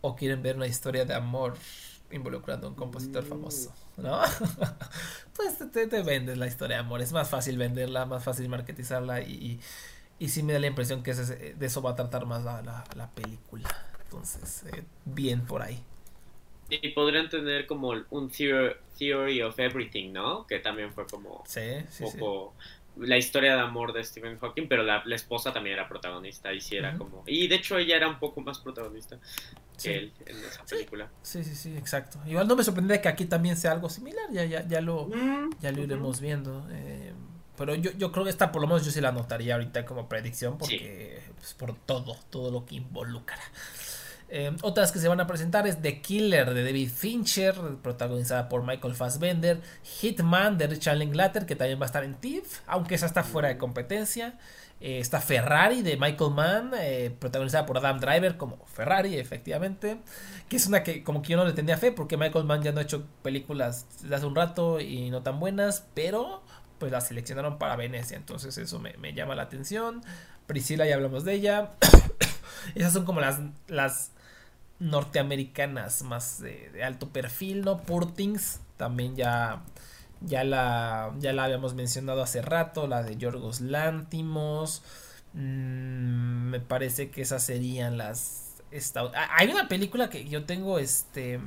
¿O quieren ver una historia de amor involucrando a un compositor famoso? ¿No? pues te, te, vendes la historia de amor, es más fácil venderla, más fácil marketizarla y y sí me da la impresión que de eso va a tratar más la, la, película. Entonces, eh, bien por ahí. Y podrían tener como un theory, of everything, ¿no? Que también fue como sí, sí, un poco la historia de amor de Stephen Hawking, pero la, esposa también era protagonista y sí era como... Y de hecho ella era un poco más protagonista que él en esa película. Sí, sí, sí, exacto. Igual no me sorprende que aquí también sea algo similar, ya, ya, ya lo, mm, ya lo iremos viendo. Eh, pero yo, yo creo que esta por lo menos yo sí la anotaría ahorita como predicción porque pues, por todo, todo lo que involucra. Eh, otras que se van a presentar es The Killer de David Fincher, protagonizada por Michael Fassbender, Hitman de Richard Linklater, que también va a estar en TIFF, aunque esa está fuera de competencia. Eh, está Ferrari de Michael Mann, eh, protagonizada por Adam Driver como Ferrari, efectivamente. Que es una que como que yo no le tenía fe porque Michael Mann ya no ha hecho películas desde hace un rato y no tan buenas, pero pues la seleccionaron para Venecia. Entonces eso me, llama la atención. Priscila, ya hablamos de ella. Esas son como las, las norteamericanas más de, alto perfil, ¿no? Purtings, también ya, ya, la, ya la habíamos mencionado hace rato, la de Yorgos Lántimos. Mm, me parece que esas serían las... Esta, hay una película que yo tengo este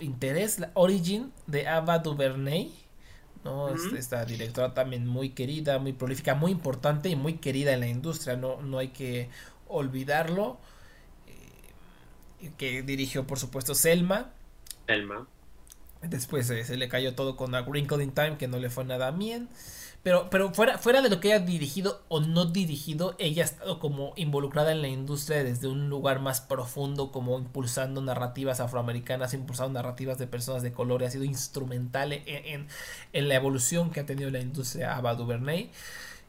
interés, la Origin de Ava DuVernay ¿no? Esta directora también muy querida, muy prolífica, muy importante y muy querida en la industria, no, no hay que olvidarlo. Eh, que dirigió por supuesto Selma. Selma. Después se le cayó todo con A Wrinkle in Time, que no le fue nada bien. Pero, pero fuera, fuera de lo que haya dirigido o no dirigido, ella ha estado como involucrada en la industria desde un lugar más profundo, como impulsando narrativas afroamericanas, impulsando narrativas de personas de color, y ha sido instrumental en, en, la evolución que ha tenido la industria Ava DuVernay.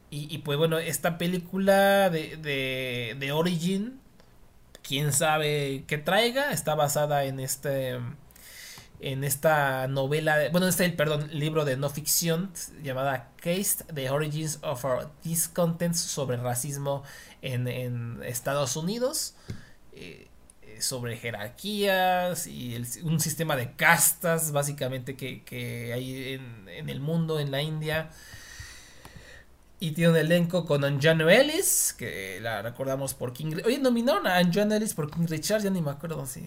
Y, y pues bueno, esta película de, de, de Origin, quién sabe qué traiga, está basada en este en esta novela, bueno, este, perdón, libro de no ficción llamada Case, The Origins of Our Discontents sobre racismo en, Estados Unidos, eh, sobre jerarquías y un sistema de castas, básicamente, que, hay en, el mundo, en la India. Y tiene un elenco con Anjano Ellis, que la recordamos por King... Oye, nominaron a Anjano Ellis por King Richard, ya ni me acuerdo si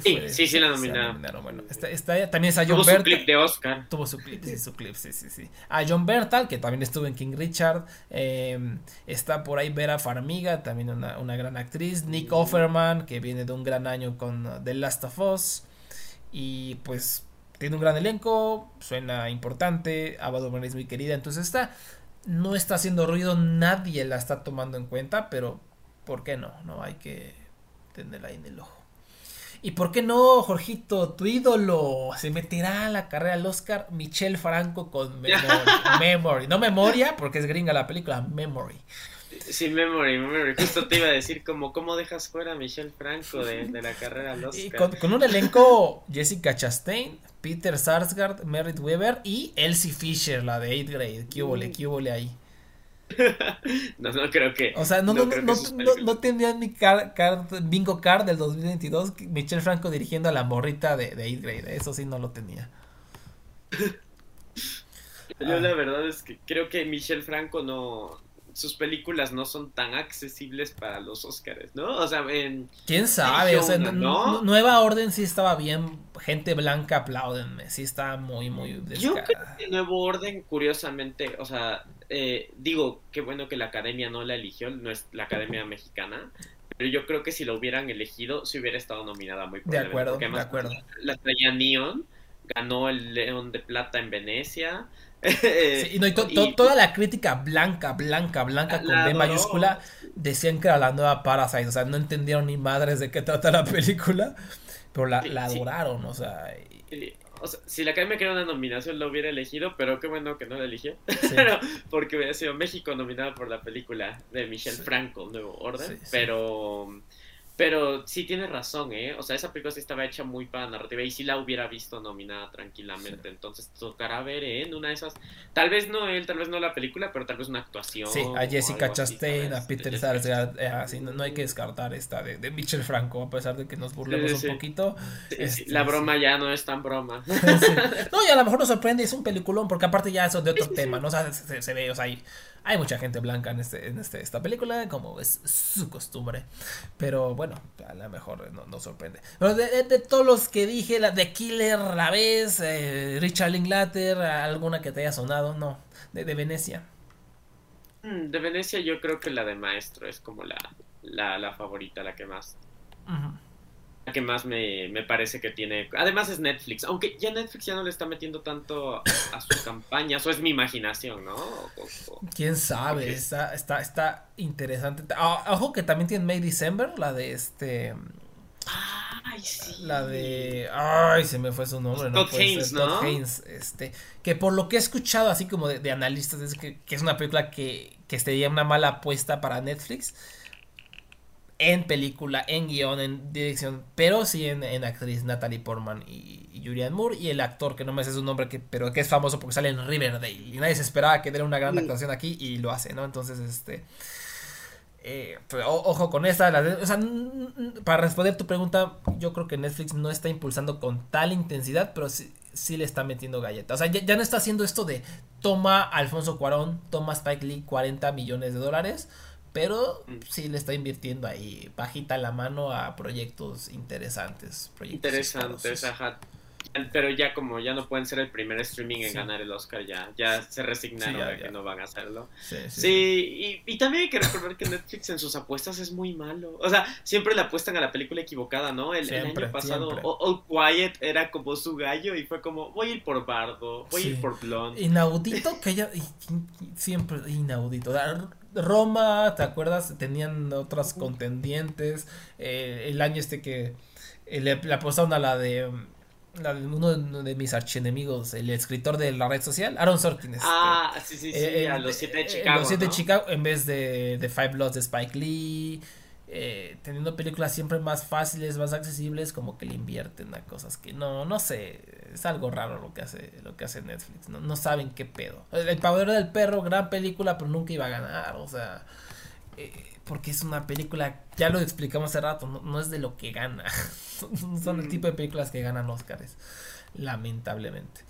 sí, sí, sí la nominaron. Bueno, está, también está John Tuvo su clip de Oscar. Tuvo su clip, sí, su clip, sí, sí, sí. A John Bertal, que también estuvo en King Richard. Em, está por ahí Vera Farmiga, también una, una, gran actriz. Nick Offerman, que viene de un gran año con The Last of Us. Y pues tiene un gran elenco, suena importante. Abado es muy querida, entonces está. No está haciendo ruido, nadie la está tomando en cuenta, pero ¿por qué no? No hay que tenerla ahí en el ojo. ¿Y por qué no, Jorgito, tu ídolo? Se meterá a la carrera al Oscar Michelle Franco con Memory. No Memoria, porque es gringa la película, Memory. Sí, Memory, Memory. Justo te iba a decir como, ¿cómo dejas fuera a Michelle Franco de, la carrera al Oscar? Y con, un elenco Jessica Chastain, Peter Sarsgaard, Merritt Weber y Elsie Fisher, la de 8 Grade. ¿Qué hubo, qué hubo ahí? no, no creo que. O sea, no, no, no, no, tendrían mi bingo card del 2022 Michelle Franco dirigiendo a la morrita de, de grade. Eso sí no lo tenía. Yo la verdad es que creo que Michelle Franco no, sus películas no son tan accesibles para los Oscars, ¿no? O sea, en... ¿Quién sabe? o sea, Nueva Orden sí estaba bien, gente blanca apláudenme, sí estaba muy, muy Yo creo que Nuevo Orden, curiosamente, o sea, eh, digo, qué bueno que la Academia no la eligió, no es la Academia Mexicana, pero yo creo que si lo hubieran elegido, si hubiera estado nominada muy De acuerdo, de acuerdo. La traía Neon, ganó el León de Plata en Venecia, y, no, toda la crítica blanca, blanca, blanca con B mayúscula decían que era la nueva Parasite. O sea, no entendieron ni madres de qué trata la película, pero la, adoraron. O sea, si la Academia quería una nominación, lo hubiera elegido, pero qué bueno que no la eligió. porque hubiera sido México nominada por la película de Michelle Franco, Nuevo Orden. pero pero sí tiene razón, ¿eh? O sea, esa película sí estaba hecha muy para narrativa y sí la hubiera visto nominada tranquilamente. Entonces tocará ver ¿eh? en una de esas. Tal vez no él, tal vez no la película, pero tal vez una actuación. Sí, a Jessica Chastain, a Peter Sarsgaard. Eh, no, hay que descartar esta de, de Michel Franco, a pesar de que nos burlemos un poquito. Este, la broma ya no es tan broma. no, y a lo mejor nos sorprende, es un peliculón, porque aparte ya eso de otro tema, ¿no? O sea, se, se ve, o sea, hay hay mucha gente blanca en, este, en este, esta película, como es su costumbre. Pero bueno, a lo mejor no, sorprende. Pero de, todos los que dije, la de Killer, la vez, eh, Richard Linklater, alguna que te haya sonado, no. De, Venecia. Mm, de Venecia yo creo que la de Maestro es como la, la, favorita, la que más que más me, parece que tiene. Además es Netflix, aunque ya Netflix ya no le está metiendo tanto a, su campaña, eso es mi imaginación, ¿no? Quién sabe, está, está, está interesante. Ah, ojo que también tiene May December, la de este. Ay, sí. La de. Ay, se me fue su nombre, ¿no? Todd Haynes, ¿no? Haynes, este. Que por lo que he escuchado, así como de, analistas, es que, es una película que, que sería una mala apuesta para Netflix en película, en guion, en dirección, pero sí en, actriz Natalie Portman y, y, Julianne Moore y el actor que no me sé su nombre, que, pero que es famoso porque sale en Riverdale y nadie se esperaba que diera una gran actuación aquí y lo hace, ¿no? Entonces, este... Eh, pues, ojo con esta, o sea, para responder tu pregunta, yo creo que Netflix no está impulsando con tal intensidad, pero sí, sí le está metiendo galletas. O sea, ya, ya, no está haciendo esto de toma Alfonso Cuarón, toma Spike Lee 40 millones de dólares pero mm. sí le está invirtiendo ahí bajita la mano a proyectos interesantes. interesantes, ajá. pero ya como ya no pueden ser el primer streaming en ganar el Oscar, ya, ya se resignaron a que no van a hacerlo. Sí, y, también hay que recordar que Netflix en sus apuestas es muy malo. O sea, siempre le apuestan a la película equivocada, ¿no? El, año pasado, All, Quiet era como su gallo y fue como, voy a ir por Bardo, voy a ir por Blonde. Inaudito que ella, siempre inaudito. Roma, ¿te acuerdas? Tenían otras contendientes. Eh, el año este que eh, le, le apostaron a la de uno de mis archienemigos, el escritor de la red social, Aaron Sorkin. Este, ah, sí, sí, sí, eh, a los siete de Chicago. los siete de Chicago, en vez de, de Five Bloods de Spike Lee. Eh, teniendo películas siempre más fáciles, más accesibles, como que le invierten a cosas que no, no sé, es algo raro lo que hace, lo que hace Netflix, no, no saben qué pedo. El, el Poder del Perro, gran película, pero nunca iba a ganar, o sea, eh, porque es una película, ya lo explicamos hace rato, no, es de lo que gana. son, el mm. tipo de películas que ganan Oscars, lamentablemente.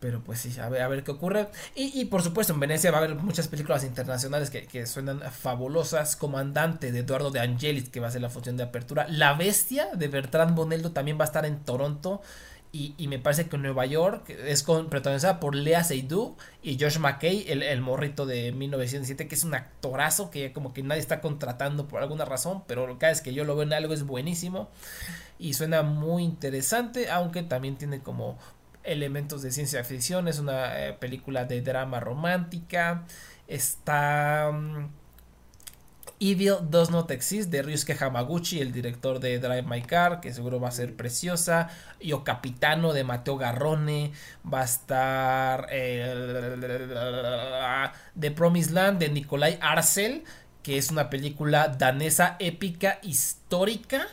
Pero pues sí, a ver, a ver qué ocurre. Y, por supuesto, en Venecia va a haber muchas películas internacionales que, que, suenan fabulosas. Comandante de Eduardo de Angelis, que va a ser la función de apertura. La Bestia de Bertrand Bonello también va a estar en Toronto. Y, me parece que Nueva York es protagonizada por Lea Seydoux y Josh McKay, el, el, morrito de 1907, que es un actorazo que como que nadie está contratando por alguna razón, pero cada vez que yo lo veo en algo es buenísimo y suena muy interesante, aunque también tiene como elementos de ciencia ficción, es una eh, película de drama romántica, está... Mm, Evil Does Not Exist de Ryusuke Hamaguchi, el director de Drive My Car, que seguro va a ser preciosa. Yo Capitano de Mateo Garrone. Va a estar eh, The Promised Land de Nikolai Arcel, que es una película danesa épica histórica.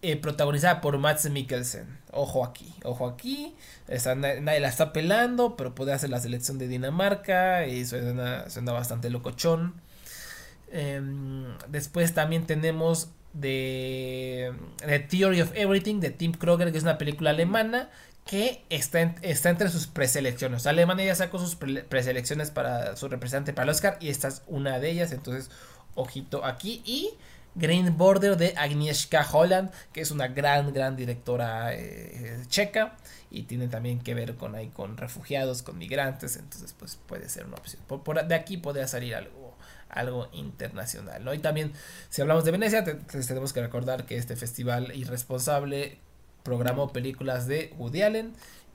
Eh, protagonizada por Mads Mikkelsen. Ojo aquí, ojo aquí. nadie la está pelando, pero puede hacer la selección de Dinamarca. Y suena, suena bastante locochón. Em, después también tenemos The, Theory of Everything de Tim Kroger, que es una película alemana que está, está entre sus preselecciones. Alemania ya sacó sus preselecciones para su representante para el Oscar y esta es una de ellas. Entonces, ojito aquí. Y Green Border de Agnieszka Holland, que es una gran, gran directora eh, checa y tiene también que ver con ahí con refugiados, con migrantes. Entonces, pues puede ser una opción. Por, de aquí podría salir algo algo internacional. ¿no? Y también, si hablamos de Venecia, tenemos que recordar que este festival irresponsable programó películas de Woody Allen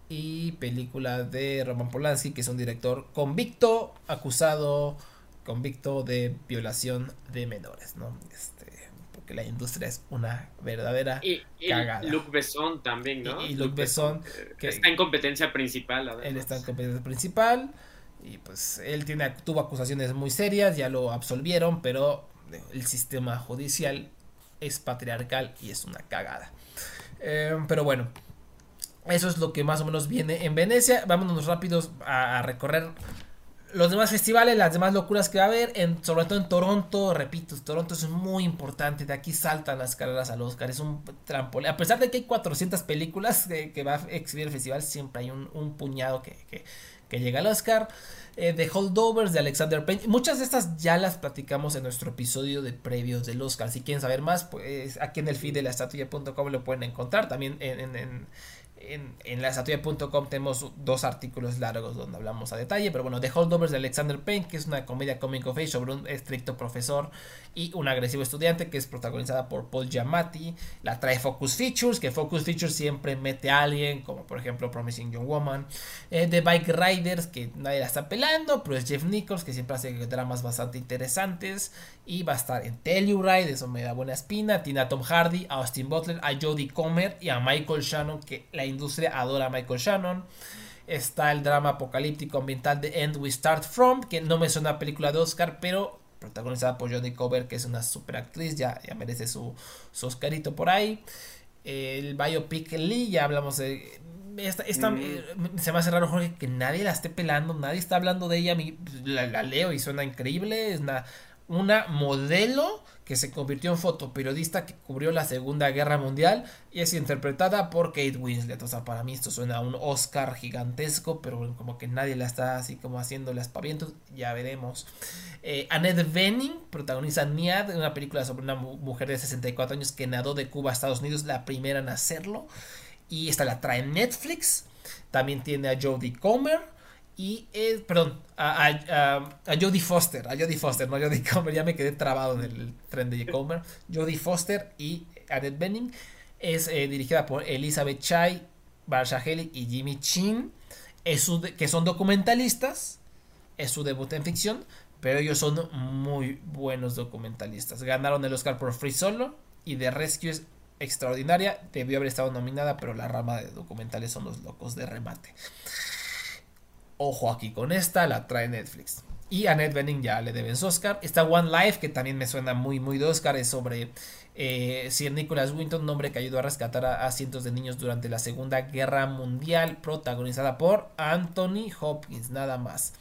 y películas de Roman Polanski, que es un director convicto, acusado, convicto de violación de menores, ¿no? Este, porque la industria es una verdadera y, cagada. Luc Besson también, ¿no? Y, Luc, Besson, que está en competencia principal. Él está en competencia principal. Y pues él tiene, tuvo acusaciones muy serias, ya lo absolvieron, pero el sistema judicial es patriarcal y es una cagada. Eh, pero bueno, eso es lo que más o menos viene en Venecia. Vámonos rápidos a, recorrer los demás festivales, las demás locuras que va a haber, en, sobre todo en Toronto, repito, Toronto es muy importante, de aquí saltan las carreras al Oscar, es un trampolín, a pesar de que hay 400 películas que, va a exhibir el festival, siempre hay un, puñado que llega al Oscar. Eh, The Holdovers de Alexander Payne. Muchas de estas ya las platicamos en nuestro episodio de previos del Oscar. Si quieren saber más, pues aquí en el feed de la estatua.com lo pueden encontrar. También en, en la tenemos dos artículos largos donde hablamos a detalle, pero bueno, The Holdovers de Alexander Payne, que es una comedia comic of age sobre un estricto profesor y un agresivo estudiante, que es protagonizada por Paul Giamatti, la trae Focus Features, que Focus Features siempre mete a alguien, como por ejemplo Promising Young Woman, eh, The Bike Riders, que nadie la está pelando, pero es Jeff Nichols, que siempre hace dramas bastante interesantes, y va a estar en Telluride, eso me da buena espina, tiene a Tom Hardy, a Austin Butler, a Jodie Comer y a Michael Shannon, que la industria adora a Michael Shannon. Está el drama apocalíptico ambiental de End We Start From, que no me suena a película de Oscar, pero protagonizada por Jodie Comer, que es una super actriz, ya, ya merece su, su Oscarito por ahí. El biopic Lee, ya hablamos de esta, esta, mm. eh, se me hace raro, Jorge, que nadie la esté pelando, nadie está hablando de ella. La, la leo y suena increíble. Es una, una modelo que se convirtió en fotoperiodista que cubrió la Segunda Guerra Mundial y es interpretada por Kate Winslet. O sea, para mí esto suena a un Oscar gigantesco, pero como que nadie la está así como haciendo las pavientos, ya veremos. Eh, Annette Bening protagoniza Niad, una película sobre una mujer de 64 años que nadó de Cuba a Estados Unidos, la primera en hacerlo. y esta la trae Netflix. También tiene a Jodie Comer y, perdón, a, Jodie Foster, a Jodie Foster, no Jodie Comer, ya me quedé trabado en el tren de Comer. Jodie Foster y Annette Bening. Es eh, dirigida por Elizabeth Chai, Barsha Haley y Jimmy Chin. Es que son documentalistas. Es su debut en ficción. Pero ellos son muy buenos documentalistas. Ganaron el Oscar por Free Solo. Y The Rescue es extraordinaria. Debió haber estado nominada. Pero la rama de documentales son los locos de remate. Ojo aquí con esta. La trae Netflix. Y a Annette Bening ya le deben su Oscar. Está One Life, que también me suena muy, muy de Oscar. Es sobre eh, Sir Nicholas Winton, un hombre que ayudó a rescatar a, cientos de niños durante la Segunda Guerra Mundial, protagonizada por Anthony Hopkins, nada más.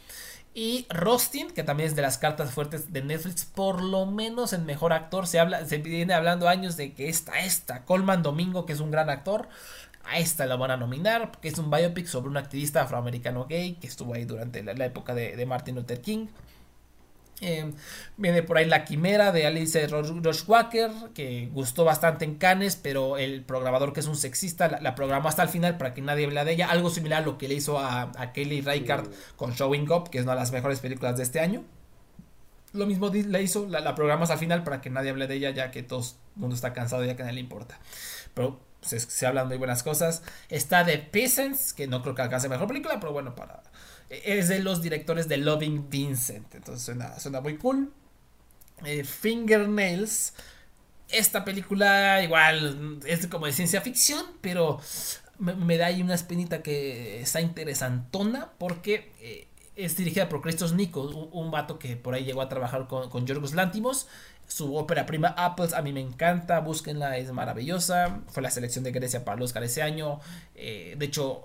Y Rostin, que también es de las cartas fuertes de Netflix, por lo menos el mejor actor. Se, habla, se viene hablando años de que esta, esta, Colman Domingo, que es un gran actor, a esta la van a nominar, porque es un biopic sobre un activista afroamericano gay que estuvo ahí durante la, época de, de Martin Luther King. Eh, viene por ahí La Quimera de Alice Roche Walker, que gustó bastante en Cannes, pero el programador que es un sexista la, programó hasta el final para que nadie hable de ella. Algo similar a lo que le hizo a, Kelly Reichardt con Showing Up, que es una de las mejores películas de este año. Lo mismo le hizo, la, la el final para que nadie hable de ella, ya que todo el mundo está cansado, ya que a nadie le importa. Pero se, se hablan muy buenas cosas. Está The Peasants, que no creo que alcance mejor película, pero bueno, para es de los directores de Loving Vincent. Entonces suena, suena muy cool. Eh, Fingernails. Esta película igual es como de ciencia ficción, pero me, da ahí una espinita que está interesantona porque eh, es dirigida por Christos Nikos, un, vato que por ahí llegó a trabajar con, con Yorgos Lántimos. Su ópera prima Apples a mí me encanta, búsquenla, es maravillosa. Fue la selección de Grecia para el Oscar ese año. Eh, de hecho,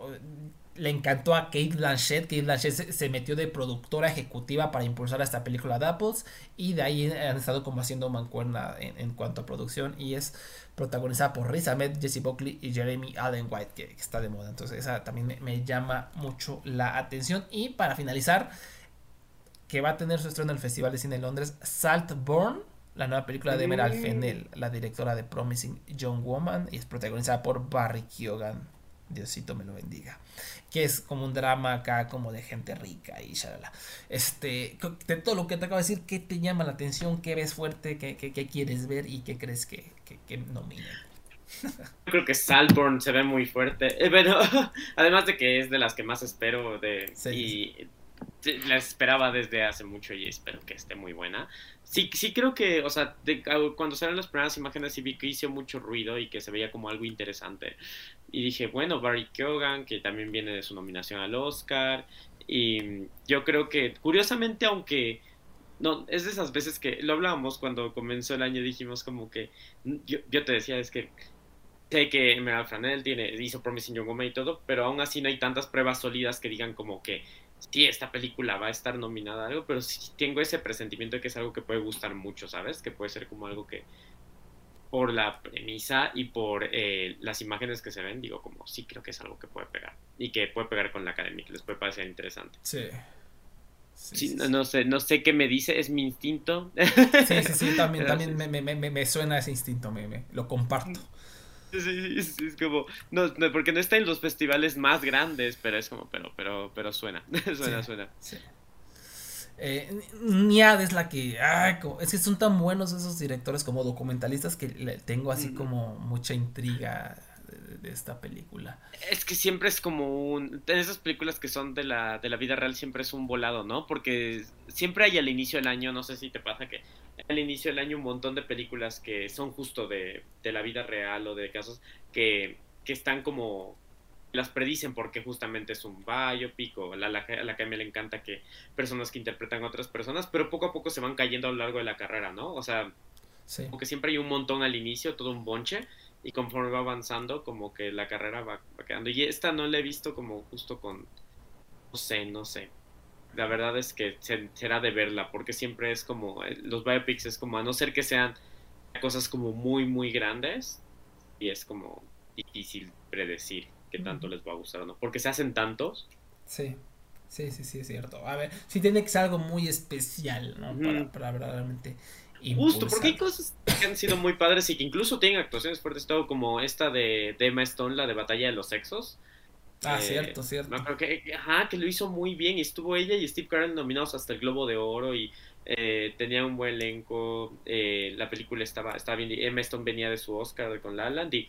le encantó a Kate Blanchett. Kate Blanchett se, metió de productora ejecutiva para impulsar esta película de Apples. Y de ahí han estado como haciendo mancuerna en, cuanto a producción. Y es protagonizada por Riz Ahmed, Jesse Buckley y Jeremy Allen White, que, está de moda. Entonces, esa también me, llama mucho la atención. Y para finalizar, que va a tener su estreno en el Festival de Cine de Londres, Saltburn. La nueva película de Meral Fennell, la directora de Promising Young Woman, y es protagonizada por Barry Keoghan. Diosito me lo bendiga que es como un drama acá como de gente rica y shalala. Este, de todo lo que te acabo de decir, ¿qué te llama la atención? ¿Qué ves fuerte? ¿Qué, qué, quieres ver? ¿Y qué crees que, que, que? Creo que Salborn se ve muy fuerte. Eh, bueno, además de que es de las que más espero de y la esperaba desde hace mucho y espero que esté muy buena. Sí, sí creo que, o sea, cuando salieron las primeras imágenes sí vi que hizo mucho ruido y que se veía como algo interesante. Y dije, bueno, Barry Keoghan, que también viene de su nominación al Oscar. Y yo creo que, curiosamente, aunque no, es de esas veces que lo hablábamos cuando comenzó el año, dijimos como que, yo, yo te decía, es que sé que Emerald Franel tiene, hizo Promising Young Woman y todo, pero aún así no hay tantas pruebas sólidas que digan como que sí, esta película va a estar nominada a algo, pero sí tengo ese presentimiento de que es algo que puede gustar mucho, ¿sabes? Que puede ser como algo que, por la premisa y por eh, las imágenes que se ven, digo, como sí creo que es algo que puede pegar y que puede pegar con la academia, que les puede parecer interesante. Sí. Sí, no, sé, no sé qué me dice, es mi instinto. Sí, sí, sí, también, también me, me, me, me, suena ese instinto, me, lo comparto. Sí, es, es como, no, porque no está en los festivales más grandes, pero es como, pero, pero, pero suena, suena, suena. Sí. Eh, Niad es la que. es que son tan buenos esos directores como documentalistas que le tengo así como mucha intriga de, esta película. Es que siempre es como un. En esas películas que son de la, de la vida real siempre es un volado, ¿no? Porque siempre hay al inicio del año, no sé si te pasa que al inicio del año un montón de películas que son justo de, de la vida real o de casos que, que están como las predicen porque justamente es un biopic o la, la, la que a mí le encanta que personas que interpretan a otras personas, pero poco a poco se van cayendo a lo largo de la carrera, ¿no? O sea, como que siempre hay un montón al inicio, todo un bonche, y conforme va avanzando, como que la carrera va, quedando. Y esta no la he visto como justo con, no sé, no sé. La verdad es que será de verla, porque siempre es como, eh, los biopics es como, a no ser que sean cosas como muy, muy grandes, y es como difícil predecir qué tanto les va a gustar o no. Porque se hacen tantos. Sí. Sí, sí, sí, es cierto. A ver, sí tiene que ser algo muy especial, ¿no? para, para, realmente Justo, porque hay cosas que han sido muy padres y que incluso tienen actuaciones fuertes, todo como esta de, Emma Stone, la de Batalla de los Sexos. Ah, cierto, cierto. Creo que, ajá, que lo hizo muy bien y estuvo ella y Steve Carell nominados hasta el Globo de Oro y eh, tenía un buen elenco, eh, la película estaba, estaba bien, Emma Stone venía de su Oscar con La Land y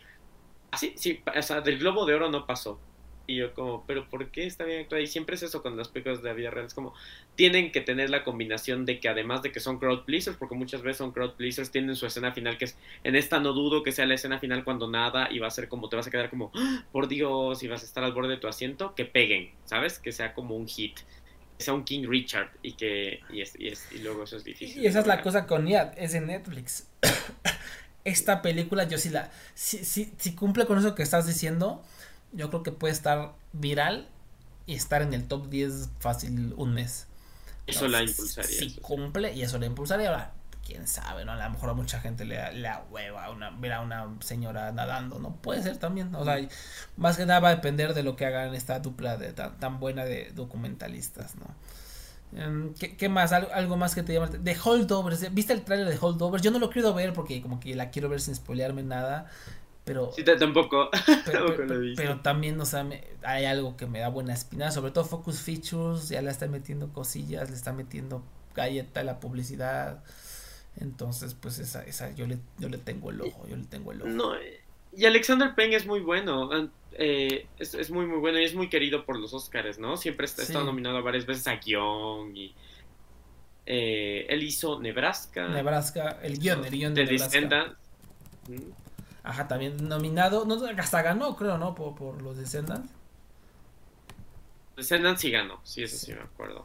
así, sí, o sea, del Globo de Oro no pasó. Y yo como, pero ¿por qué está bien actuada? Y siempre es eso con las películas de la vida real, es como, tienen que tener la combinación de que además de que son crowd pleasers, porque muchas veces son crowd pleasers, tienen su escena final que es, en esta no dudo que sea la escena final cuando nada y va a ser como, te vas a quedar como, ¡Ah! por Dios, y vas a estar al borde de tu asiento, que peguen, ¿sabes? Que sea como un hit sea un King Richard y que y, es, y, es, y luego eso es difícil. Y esa es la cosa con Niad, es en Netflix. Esta película yo sí la si, si, si cumple con eso que estás diciendo, yo creo que puede estar viral y estar en el top 10 fácil un mes. Eso la impulsaría. Si cumple y eso la impulsaría. Ahora, quién sabe, ¿no? A lo mejor a mucha gente le, le hueva una, ver a una señora nadando, ¿no? Puede ser también, o sea, más que nada va a depender de lo que hagan esta dupla de tan, buena de documentalistas, ¿no? Em, ¿Qué, más? ¿Algo, más que te llama? De Holdovers. ¿Viste el trailer de Holdovers? Yo no lo quiero ver porque como que la quiero ver sin spoilearme nada. Pero, sí, tampoco. Pero, también, o sea, hay algo que me da buena espina. Sobre todo Focus Features. Ya le está metiendo cosillas. Le está metiendo galleta a la publicidad. Entonces, pues esa, esa yo le, yo le tengo el ojo, yo le tengo el ojo. No, y Alexander Payne es muy bueno, eh, es, es, muy muy bueno y es muy querido por los Oscars, ¿no? Siempre está, estado nominado varias veces a guion y eh, él hizo Nebraska. Nebraska, el guion, el guion de, Nebraska. Ajá, también nominado, no, hasta ganó creo, ¿no? Por, por los Descendants. Descendants sí ganó, sí, eso sí me acuerdo.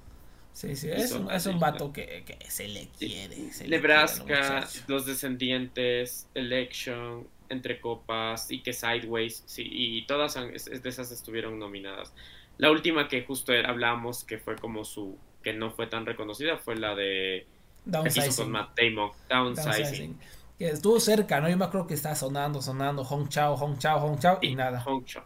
Sí, sí, es un, es un vato que, que se le quiere. Nebraska, Los Descendientes, Election, Entre Copas y que Sideways, sí, y todas de esas estuvieron nominadas. La última que justo hablábamos que fue como su, que no fue tan reconocida, fue la de... Downsizing. con Matt Damon, Downsizing. Que estuvo cerca, ¿no? Yo me acuerdo que estaba sonando, sonando, Hong Chao, Hong Chao, Hong Chao y, y nada. Hong Chao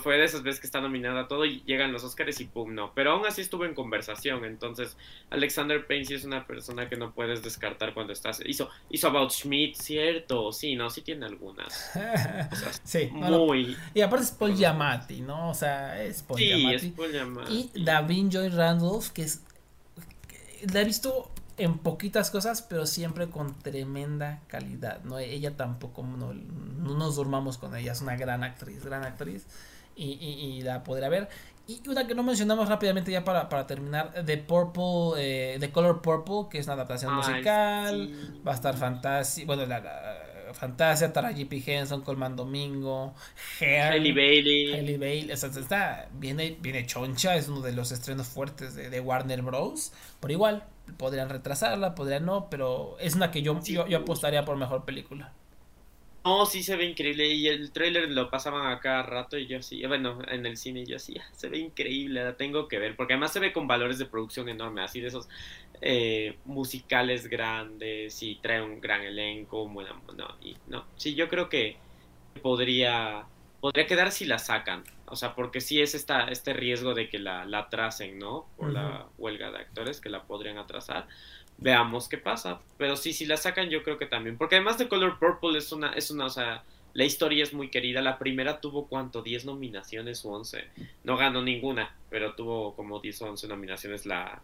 fue de esas veces que está nominada todo y llegan los Oscars y pum, no. Pero aún así estuvo en conversación. Entonces, Alexander Payne sí es una persona que no puedes descartar cuando estás. Hizo, hizo About Schmidt, cierto. Sí, no, sí tiene algunas. sí, muy. y aparte es Paul Giamatti, ¿no? O sea, es Paul sí, Giamatti. Es Paul Giamatti. Y Davin Joy Randolph, que es. la he visto en poquitas cosas, pero siempre con tremenda calidad, ¿no? Ella tampoco, no, no nos durmamos con ella, es una gran actriz, gran actriz y, y, la podrá ver. Y una que no mencionamos rápidamente ya para, para terminar, The Purple, eh, The Color Purple, que es una adaptación musical, va a estar Fantasy, bueno, la, Fantasia, Taraji P. Henson, Colman Domingo, Hailey Bailey. Hailey Bailey, está, viene, viene choncha, es uno de los estrenos fuertes de, de Warner Bros. Por igual, podrían retrasarla, podrían no, pero es una que yo, yo, yo apostaría por mejor película. No, sí se ve increíble. Y el trailer lo pasaban a cada rato y yo sí, bueno, en el cine yo sí, se ve increíble, la tengo que ver. Porque además se ve con valores de producción enormes, así de esos eh, musicales grandes y trae un gran elenco. Bueno, no, y no, sí, yo creo que podría, podría quedar si la sacan. O sea, porque sí es esta, este riesgo de que la, la atrasen, ¿no? Por la huelga de actores, que la podrían atrasar veamos qué pasa. Pero sí, si la sacan, yo creo que también. Porque además de Color Purple es una, es una, o sea, la historia es muy querida. La primera tuvo cuánto, 10 nominaciones o 11. No ganó ninguna, pero tuvo como 10 o 11 nominaciones la,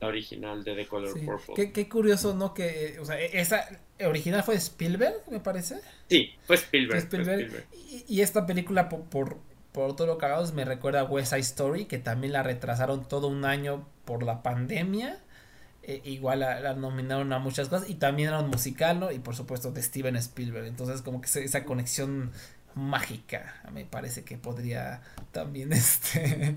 la original de The Color Purple. Qué, curioso, ¿no? Que, o sea, e, esa original fue Spielberg, me parece. Sí, fue Spielberg. Y, esta película, por, por, por todo lo que hablamos, me recuerda a West Side Story, que también la retrasaron todo un año por la pandemia eh, igual la, nominaron a muchas cosas y también era un musical, ¿no? Y por supuesto de Steven Spielberg. Entonces como que esa conexión mágica me parece que podría también este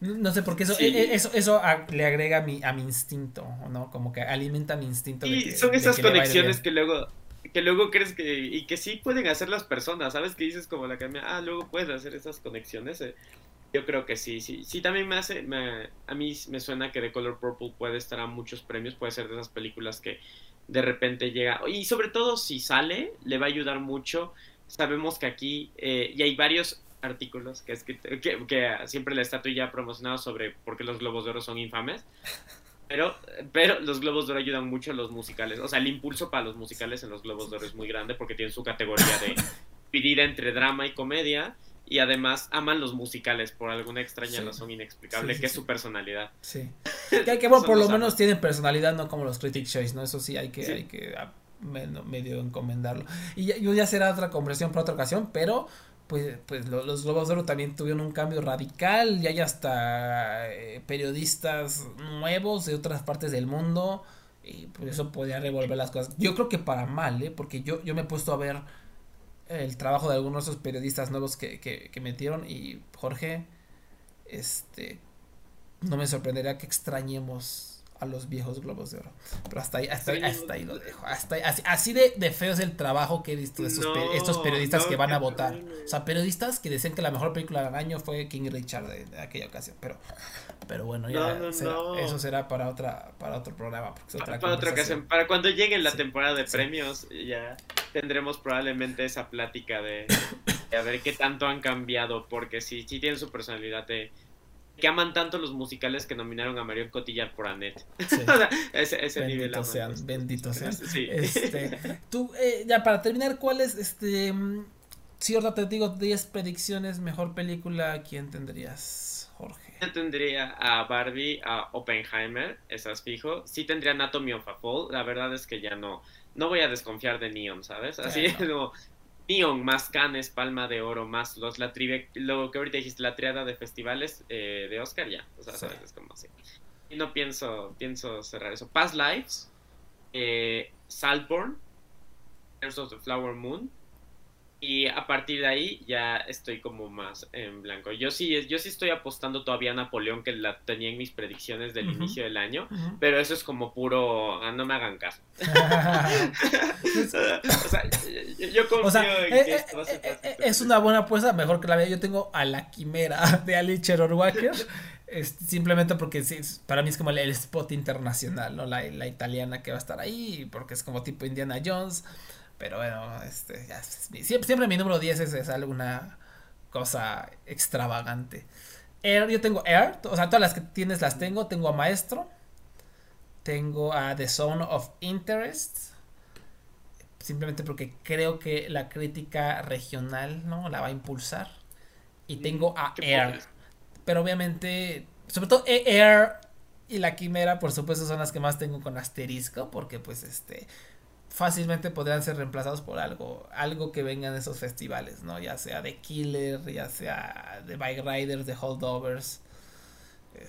no sé porque eso eh, eso eso le agrega a mi a mi instinto no como que alimenta mi instinto y son esas conexiones que luego que luego crees que y que sí pueden hacer las personas sabes que dices como la que ah luego puedes hacer esas conexiones eh, yo creo que sí, sí, sí, también me hace, a mí me suena que The Color Purple puede estar a muchos premios, puede ser de esas películas que de repente llega, y sobre todo si sale, le va a ayudar mucho. Sabemos que aquí, eh, y hay varios artículos que, es que, que, siempre la estatua ya ha promocionado sobre por qué los globos de oro son infames. Pero, pero los Globos de Oro ayudan mucho a los musicales. O sea, el impulso para los musicales en los Globos de Oro es muy grande porque tienen su categoría de dividida entre drama y comedia. Y además aman los musicales por alguna extraña razón inexplicable, que es su personalidad. Sí. Que, que bueno, por lo menos tienen personalidad, no como los Critic Choice, ¿no? Eso sí hay que, hay que ah, medio encomendarlo. Y ya, yo ya será otra conversación para otra ocasión, pero pues, pues los Globos de Oro también tuvieron un cambio radical y hay hasta eh, periodistas nuevos de otras partes del mundo y pues eso podría revolver las cosas. Yo creo que para mal, ¿eh? porque yo, yo me he puesto a ver el trabajo de algunos de esos periodistas nuevos que, que, que metieron y Jorge, este, no me sorprendería que extrañemos a los viejos globos de oro. Pero hasta ahí, hasta, hasta ahí lo dejo. Hasta así, así de, de, feo es el trabajo que he visto de estos periodistas que van a votar. O sea, periodistas que decían que la mejor película del año fue King Richard de, aquella ocasión. Pero, pero bueno, ya eso será para otra, para otro programa. para, otra ocasión. Para cuando llegue la temporada de premios, ya tendremos probablemente esa plática de, a ver qué tanto han cambiado. Porque si sí tienen su personalidad de que aman tanto los musicales que nominaron a Marion Cotillard por Annette. ese, ese bendito nivel sean, bendito sean. Sí. Este, tú, eh, ya para terminar, ¿cuál es, este, si ahora te digo 10 predicciones, mejor película, ¿quién tendrías, Jorge? Yo tendría a Barbie, a Oppenheimer, esas fijo. Sí tendría Anatomy of a Fall, la verdad es que ya no, no voy a desconfiar de Neon, ¿sabes? Así no. Neon, más Cannes, Palma de Oro, más los la tri lo que ahorita dijiste, la triada de festivales eh, de Oscar, ya. O sea, es como así. Y no pienso, pienso cerrar eso. Past Lives, eh, Saltborn, of the Flower Moon, y a partir de ahí ya estoy como más en blanco. Yo sí, yo sí estoy apostando todavía a Napoleón, que la tenía en mis predicciones del inicio del año, pero eso es como puro, ah, no me hagan caso. o sea, yo, confío en eh, que esto eh, Es una buena apuesta, mejor que la mía. Yo tengo a la quimera de Ali Cherorwacker. simplemente porque sí, para mí es como el, spot internacional, ¿no? La, la italiana que va a estar ahí, porque es como tipo Indiana Jones. Pero bueno, este, siempre, siempre, mi número 10 es, alguna cosa extravagante. Air, yo tengo Air, o sea, todas las que tienes las tengo. Tengo a Maestro, tengo a The Zone of Interest, simplemente porque creo que la crítica regional no la va a impulsar. Y mm, tengo a Air, pero obviamente, sobre todo Air y la Quimera, por supuesto, son las que más tengo con asterisco, porque pues este fácilmente podrían ser reemplazados por algo, algo que venga en esos festivales, ¿no? Ya sea de Killer, ya sea de Bike Riders, de Holdovers.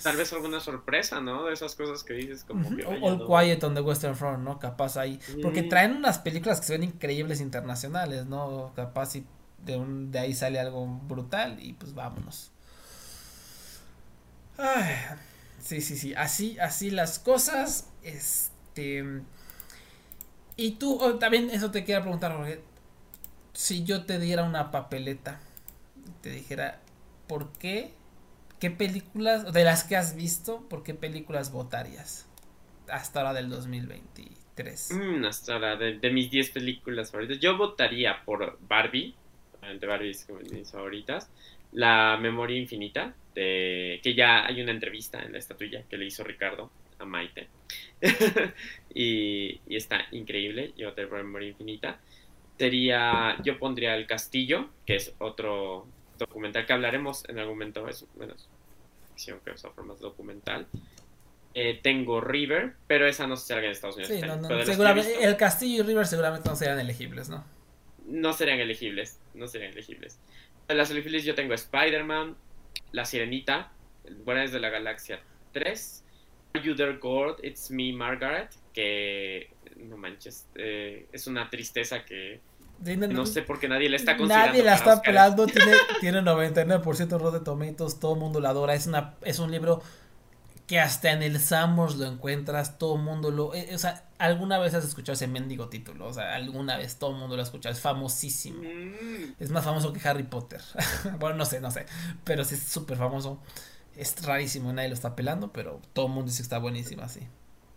Tal vez alguna sorpresa, ¿no? De esas cosas que dices como que All Quiet on the Western Front, ¿no? Capaz ahí. Porque mm. traen unas películas que se ven increíbles internacionales, ¿no? Capaz y de, un, de ahí sale algo brutal y pues vámonos. Ay, sí, sí, sí. Así, así las cosas. Este. Y tú, también eso te quiero preguntar, Jorge. Si yo te diera una papeleta, te dijera, ¿por qué? ¿Qué películas, de las que has visto, por qué películas votarías? Hasta ahora del 2023. Mm, hasta ahora, de, mis 10 películas favoritas. Yo votaría por Barbie, de Barbie es como mis favoritas. La Memoria Infinita, de, que ya hay una entrevista en la estatuilla que le hizo Ricardo a Maite. y, está increíble. Yo te Memoria Infinita. Sería, yo pondría El Castillo, que es otro documental que hablaremos en algún momento. Es, bueno, ficción, que es forma documental. Eh, tengo River, pero esa no se en Estados Unidos. el Castillo y River seguramente no serían elegibles, ¿no? No serían elegibles, no serían elegibles. De las elegibles yo tengo Spider-Man, La Sirenita, Buenas de la Galaxia 3, Are You There God? It's Me, Margaret, que no manches, eh, es una tristeza que no, sé por qué nadie le está considerando. Nadie la está pelando, tiene, tiene 99% de Tomatoes, todo el mundo la adora, es, una, es un libro que hasta en el Samos lo encuentras, todo el mundo lo... Eh, o sea, alguna vez has escuchado ese mendigo título, o sea, alguna vez todo el mundo lo ha escuchado, es famosísimo. Mm. Es más famoso que Harry Potter. bueno, no sé, no sé, pero sí es súper famoso. Es rarísimo, nadie lo está pelando, pero todo el mundo dice que está buenísima, sí.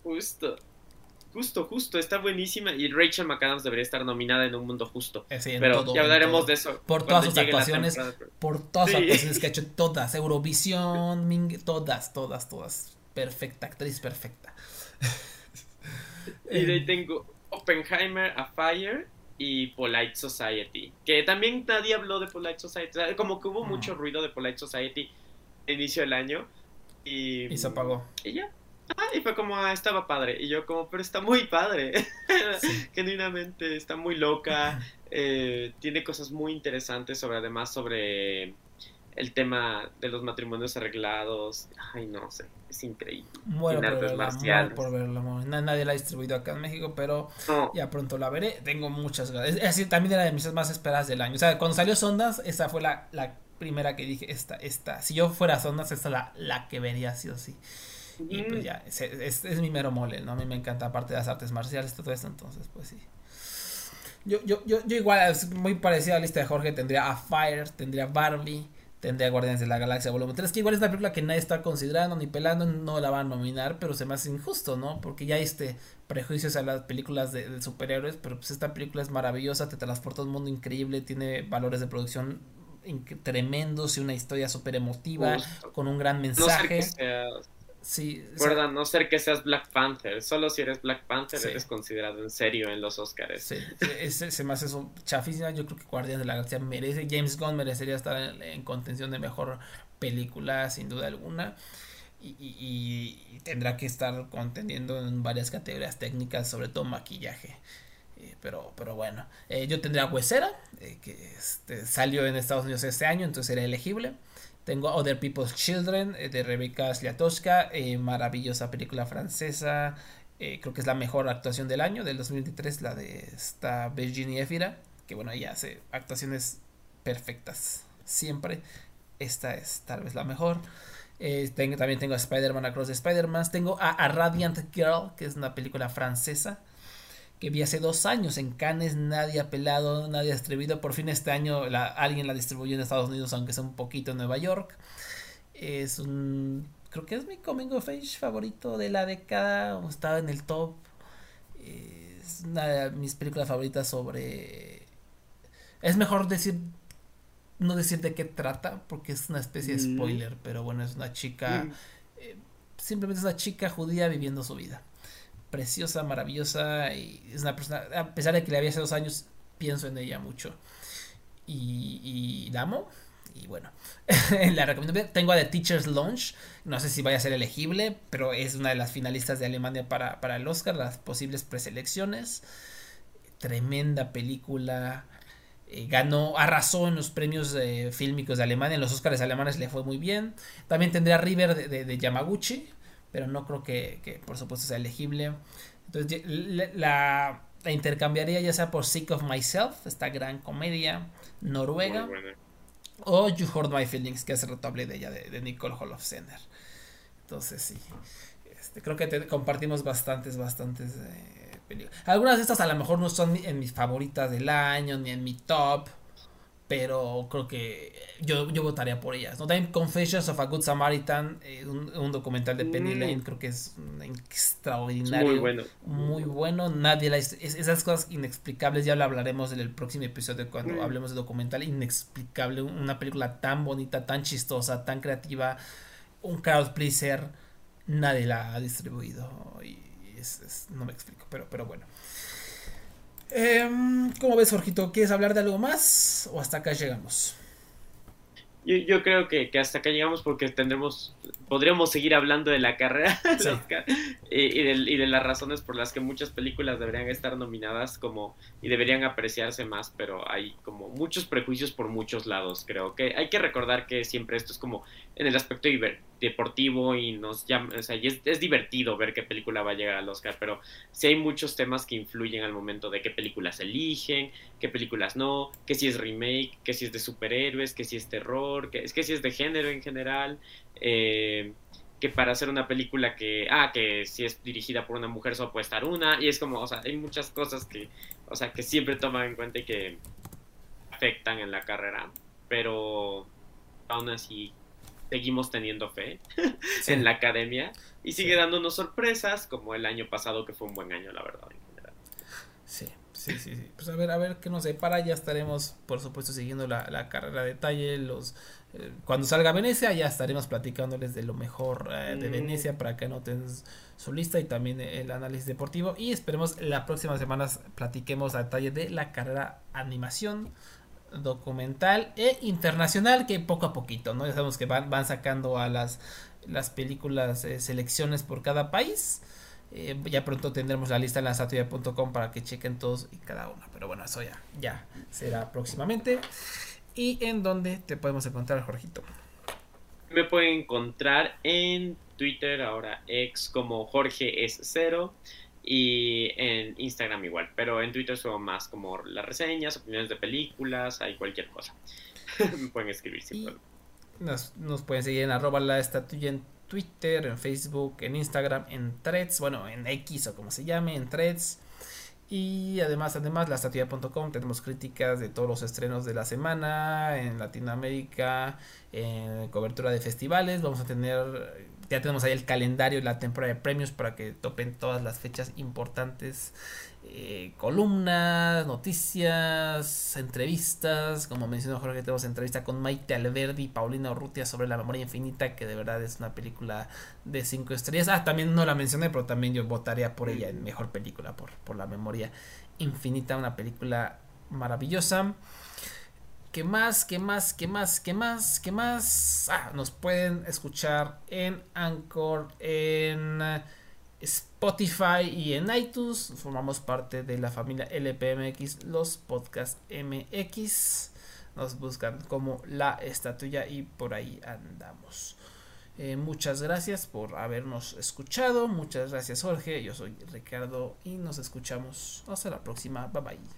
Justo. Justo, justo, está buenísima y Rachel McAdams debería estar nominada en un mundo justo. Eh, pero ya hablaremos de eso. Por todas sus actuaciones, por todas sus actuaciones que ha hecho, todas, Eurovisión, Ming, todas, todas, todas. perfecta, actriz perfecta. y de ahí tengo Oppenheimer a Fire y Polite Society. Que también nadie habló de Polite Society. como que hubo mucho ruido de Polite Society inicio del año. Y, y se apagó. Y ya. Ah, y fue como, ah, estaba padre. Y yo como, pero está muy padre. Genuinamente, está muy loca. Eh, tiene cosas muy interesantes sobre, además, sobre el tema de los matrimonios arreglados. Ay, no sé, es increíble. Bueno, por verla, Nadie la ha distribuido acá en México, pero ya pronto la veré. Tengo muchas ganas. Es así, también era de mis más esperadas del año. O sea, cuando salió Sondas, esa fue la, la primera que dije, esta, esta. Si yo fuera Sondas, esta es la, la que vería sí o sí. Y pues ya, es, es, mi mero mole, ¿no? A mí me encanta, aparte de las artes marciales, todo esto, entonces, pues sí. Yo, yo, yo, yo igual, es muy parecida a la lista de Jorge, tendría a Fire, tendría Barbie, tendría Guardianes de la Galaxia Volumen 3, que igual es una película que nadie está considerando ni pelando, no la van a nominar, pero se me hace injusto, ¿no? Porque ya hay este prejuicios a las películas de, superhéroes, pero pues esta película es maravillosa, te transporta a un mundo increíble, tiene valores de producción tremendos y una historia súper emotiva, con un gran mensaje. Sí. Recuerda, no ser que seas Black Panther. Solo si eres Black Panther eres considerado en serio en los Oscars. Sí, se me hace eso chafísima. Yo creo que Guardianes de la Galaxia merece. James Gunn merecería estar en, contención de mejor película, sin duda alguna. Y, tendrá que estar contendiendo en varias categorías técnicas, sobre todo maquillaje. Pero, pero bueno, eh, yo tendría Huesera, eh, que este, salió en Estados Unidos este año, entonces era elegible. Tengo Other People's Children eh, de Rebecca Sliatowska, maravillosa película francesa. Creo que es la mejor actuación del año, del 2023, la de esta Virginie Efira, que bueno, ella hace actuaciones perfectas siempre. Esta es tal vez la mejor. tengo, también tengo a Spider-Man Across the Spider-Man. Tengo a Radiant Girl, que es una película francesa que vi hace dos años en Cannes, nadie ha pelado, nadie ha distribuido. Por fin este año alguien la distribuyó en Estados Unidos, aunque sea un poquito en Nueva York. Es un. Creo que es mi coming of age favorito de la década. Estaba en el top. Es una de mis películas favoritas sobre. Es mejor decir. No decir de qué trata, porque es una especie de mm. spoiler, pero bueno, es una chica. Mm. Eh, simplemente es una chica judía viviendo su vida preciosa, maravillosa y es una persona, a pesar de que le había hace dos años, pienso en ella mucho y, la amo y bueno, la recomiendo. Tengo a The Teacher's Launch, no sé si vaya a ser elegible, pero es una de las finalistas de Alemania para, para el Oscar, las posibles preselecciones. Tremenda película. Eh, ganó, arrasó en los premios eh, fílmicos de Alemania, en los Oscars alemanes le fue muy bien. También tendría River de Yamaguchi, pero no creo que, por supuesto sea elegible. Entonces la, intercambiaría ya sea por Sick of Myself, esta gran comedia noruega, o You Heard My Feelings, que rato hablé de ella, de, Nicole Holofcener. Entonces sí, este, creo que compartimos bastantes, bastantes eh, películas. Algunas de estas a lo mejor no son en mis favoritas del año, ni en mi top pero creo que yo, yo votaría por ellas. ¿no? También Confessions of a Good Samaritan, eh, un, documental de Penny mm. Lane, creo que es extraordinario. Muy bueno. Muy bueno. Nadie la, esas cosas inexplicables, ya lo hablaremos en el próximo episodio cuando mm. hablemos de documental. Inexplicable, una película tan bonita, tan chistosa, tan creativa, un crowd pleaser. Nadie la ha distribuido y es, no me explico, pero, pero bueno. Eh, ¿Cómo ves, Jorgito? ¿Quieres hablar de algo más o hasta acá llegamos? Yo, yo creo que, que, hasta acá llegamos porque tendremos, podríamos seguir hablando de la carrera y, de, y, de, las razones por las que muchas películas deberían estar nominadas como y deberían apreciarse más, pero hay como muchos prejuicios por muchos lados, creo que hay que recordar que siempre esto es como en el aspecto deportivo y nos llama, o sea, es, es, divertido ver qué película va a llegar al Oscar, pero sí hay muchos temas que influyen al momento de qué películas eligen, qué películas no, que si es remake, que si es de superhéroes, que si es terror, que es que si es de género en general, eh, que para hacer una película que, ah, que si es dirigida por una mujer solo puede estar una, y es como, o sea, hay muchas cosas que, o sea, que siempre toman en cuenta y que afectan en la carrera, pero aún así seguimos teniendo fe en la academia y sigue dándonos sorpresas como el año pasado que fue un buen año la verdad en general. Sí, Sí, sí, sí. Pues a ver, a ver qué nos separa. Ya estaremos, por supuesto, siguiendo la, carrera de detalle. Los, eh, cuando salga Venecia, ya estaremos platicándoles de lo mejor eh, de mm. Venecia para que anoten su lista y también el análisis deportivo. Y esperemos las próximas semanas platiquemos a detalle de la carrera animación documental e internacional que poco a poquito, ¿no? Ya sabemos que van, van sacando a las, las películas eh, selecciones por cada país eh, ya pronto tendremos la lista en la satuya.com para que chequen todos y cada uno. Pero bueno, eso ya, ya será próximamente. ¿Y en dónde te podemos encontrar, Jorgito? Me pueden encontrar en Twitter, ahora ex como Jorge es cero. Y en Instagram igual, pero en Twitter subo más como las reseñas, opiniones de películas, hay cualquier cosa. Me pueden escribir sin problema. Nos, nos, pueden seguir en arroba la estatuya en Twitter, en Facebook, en Instagram, en Threads, bueno, en X o como se llame, en Threads. Y además, además, la estatua.com tenemos críticas de todos los estrenos de la semana en Latinoamérica, en cobertura de festivales. Vamos a tener, ya tenemos ahí el calendario y la temporada de premios para que topen todas las fechas importantes eh, columnas, noticias, entrevistas. Como mencionó Jorge, tenemos entrevista con Maite Alberdi y Paulina Urrutia sobre La Memoria Infinita, que de verdad es una película de cinco estrellas. Ah, también no la mencioné, pero también yo votaría por ella en mejor película, por, por La Memoria Infinita, una película maravillosa. ¿Qué más? ¿Qué más? ¿Qué más? ¿Qué más? ¿Qué más? Ah, nos pueden escuchar en Anchor, en Spotify y en iTunes. Formamos parte de la familia LPMX, los Podcast MX. Nos buscan como la estatuya y por ahí andamos. Eh, muchas gracias por habernos escuchado. Muchas gracias Jorge. Yo soy Ricardo y nos escuchamos. Hasta la próxima. Bye bye.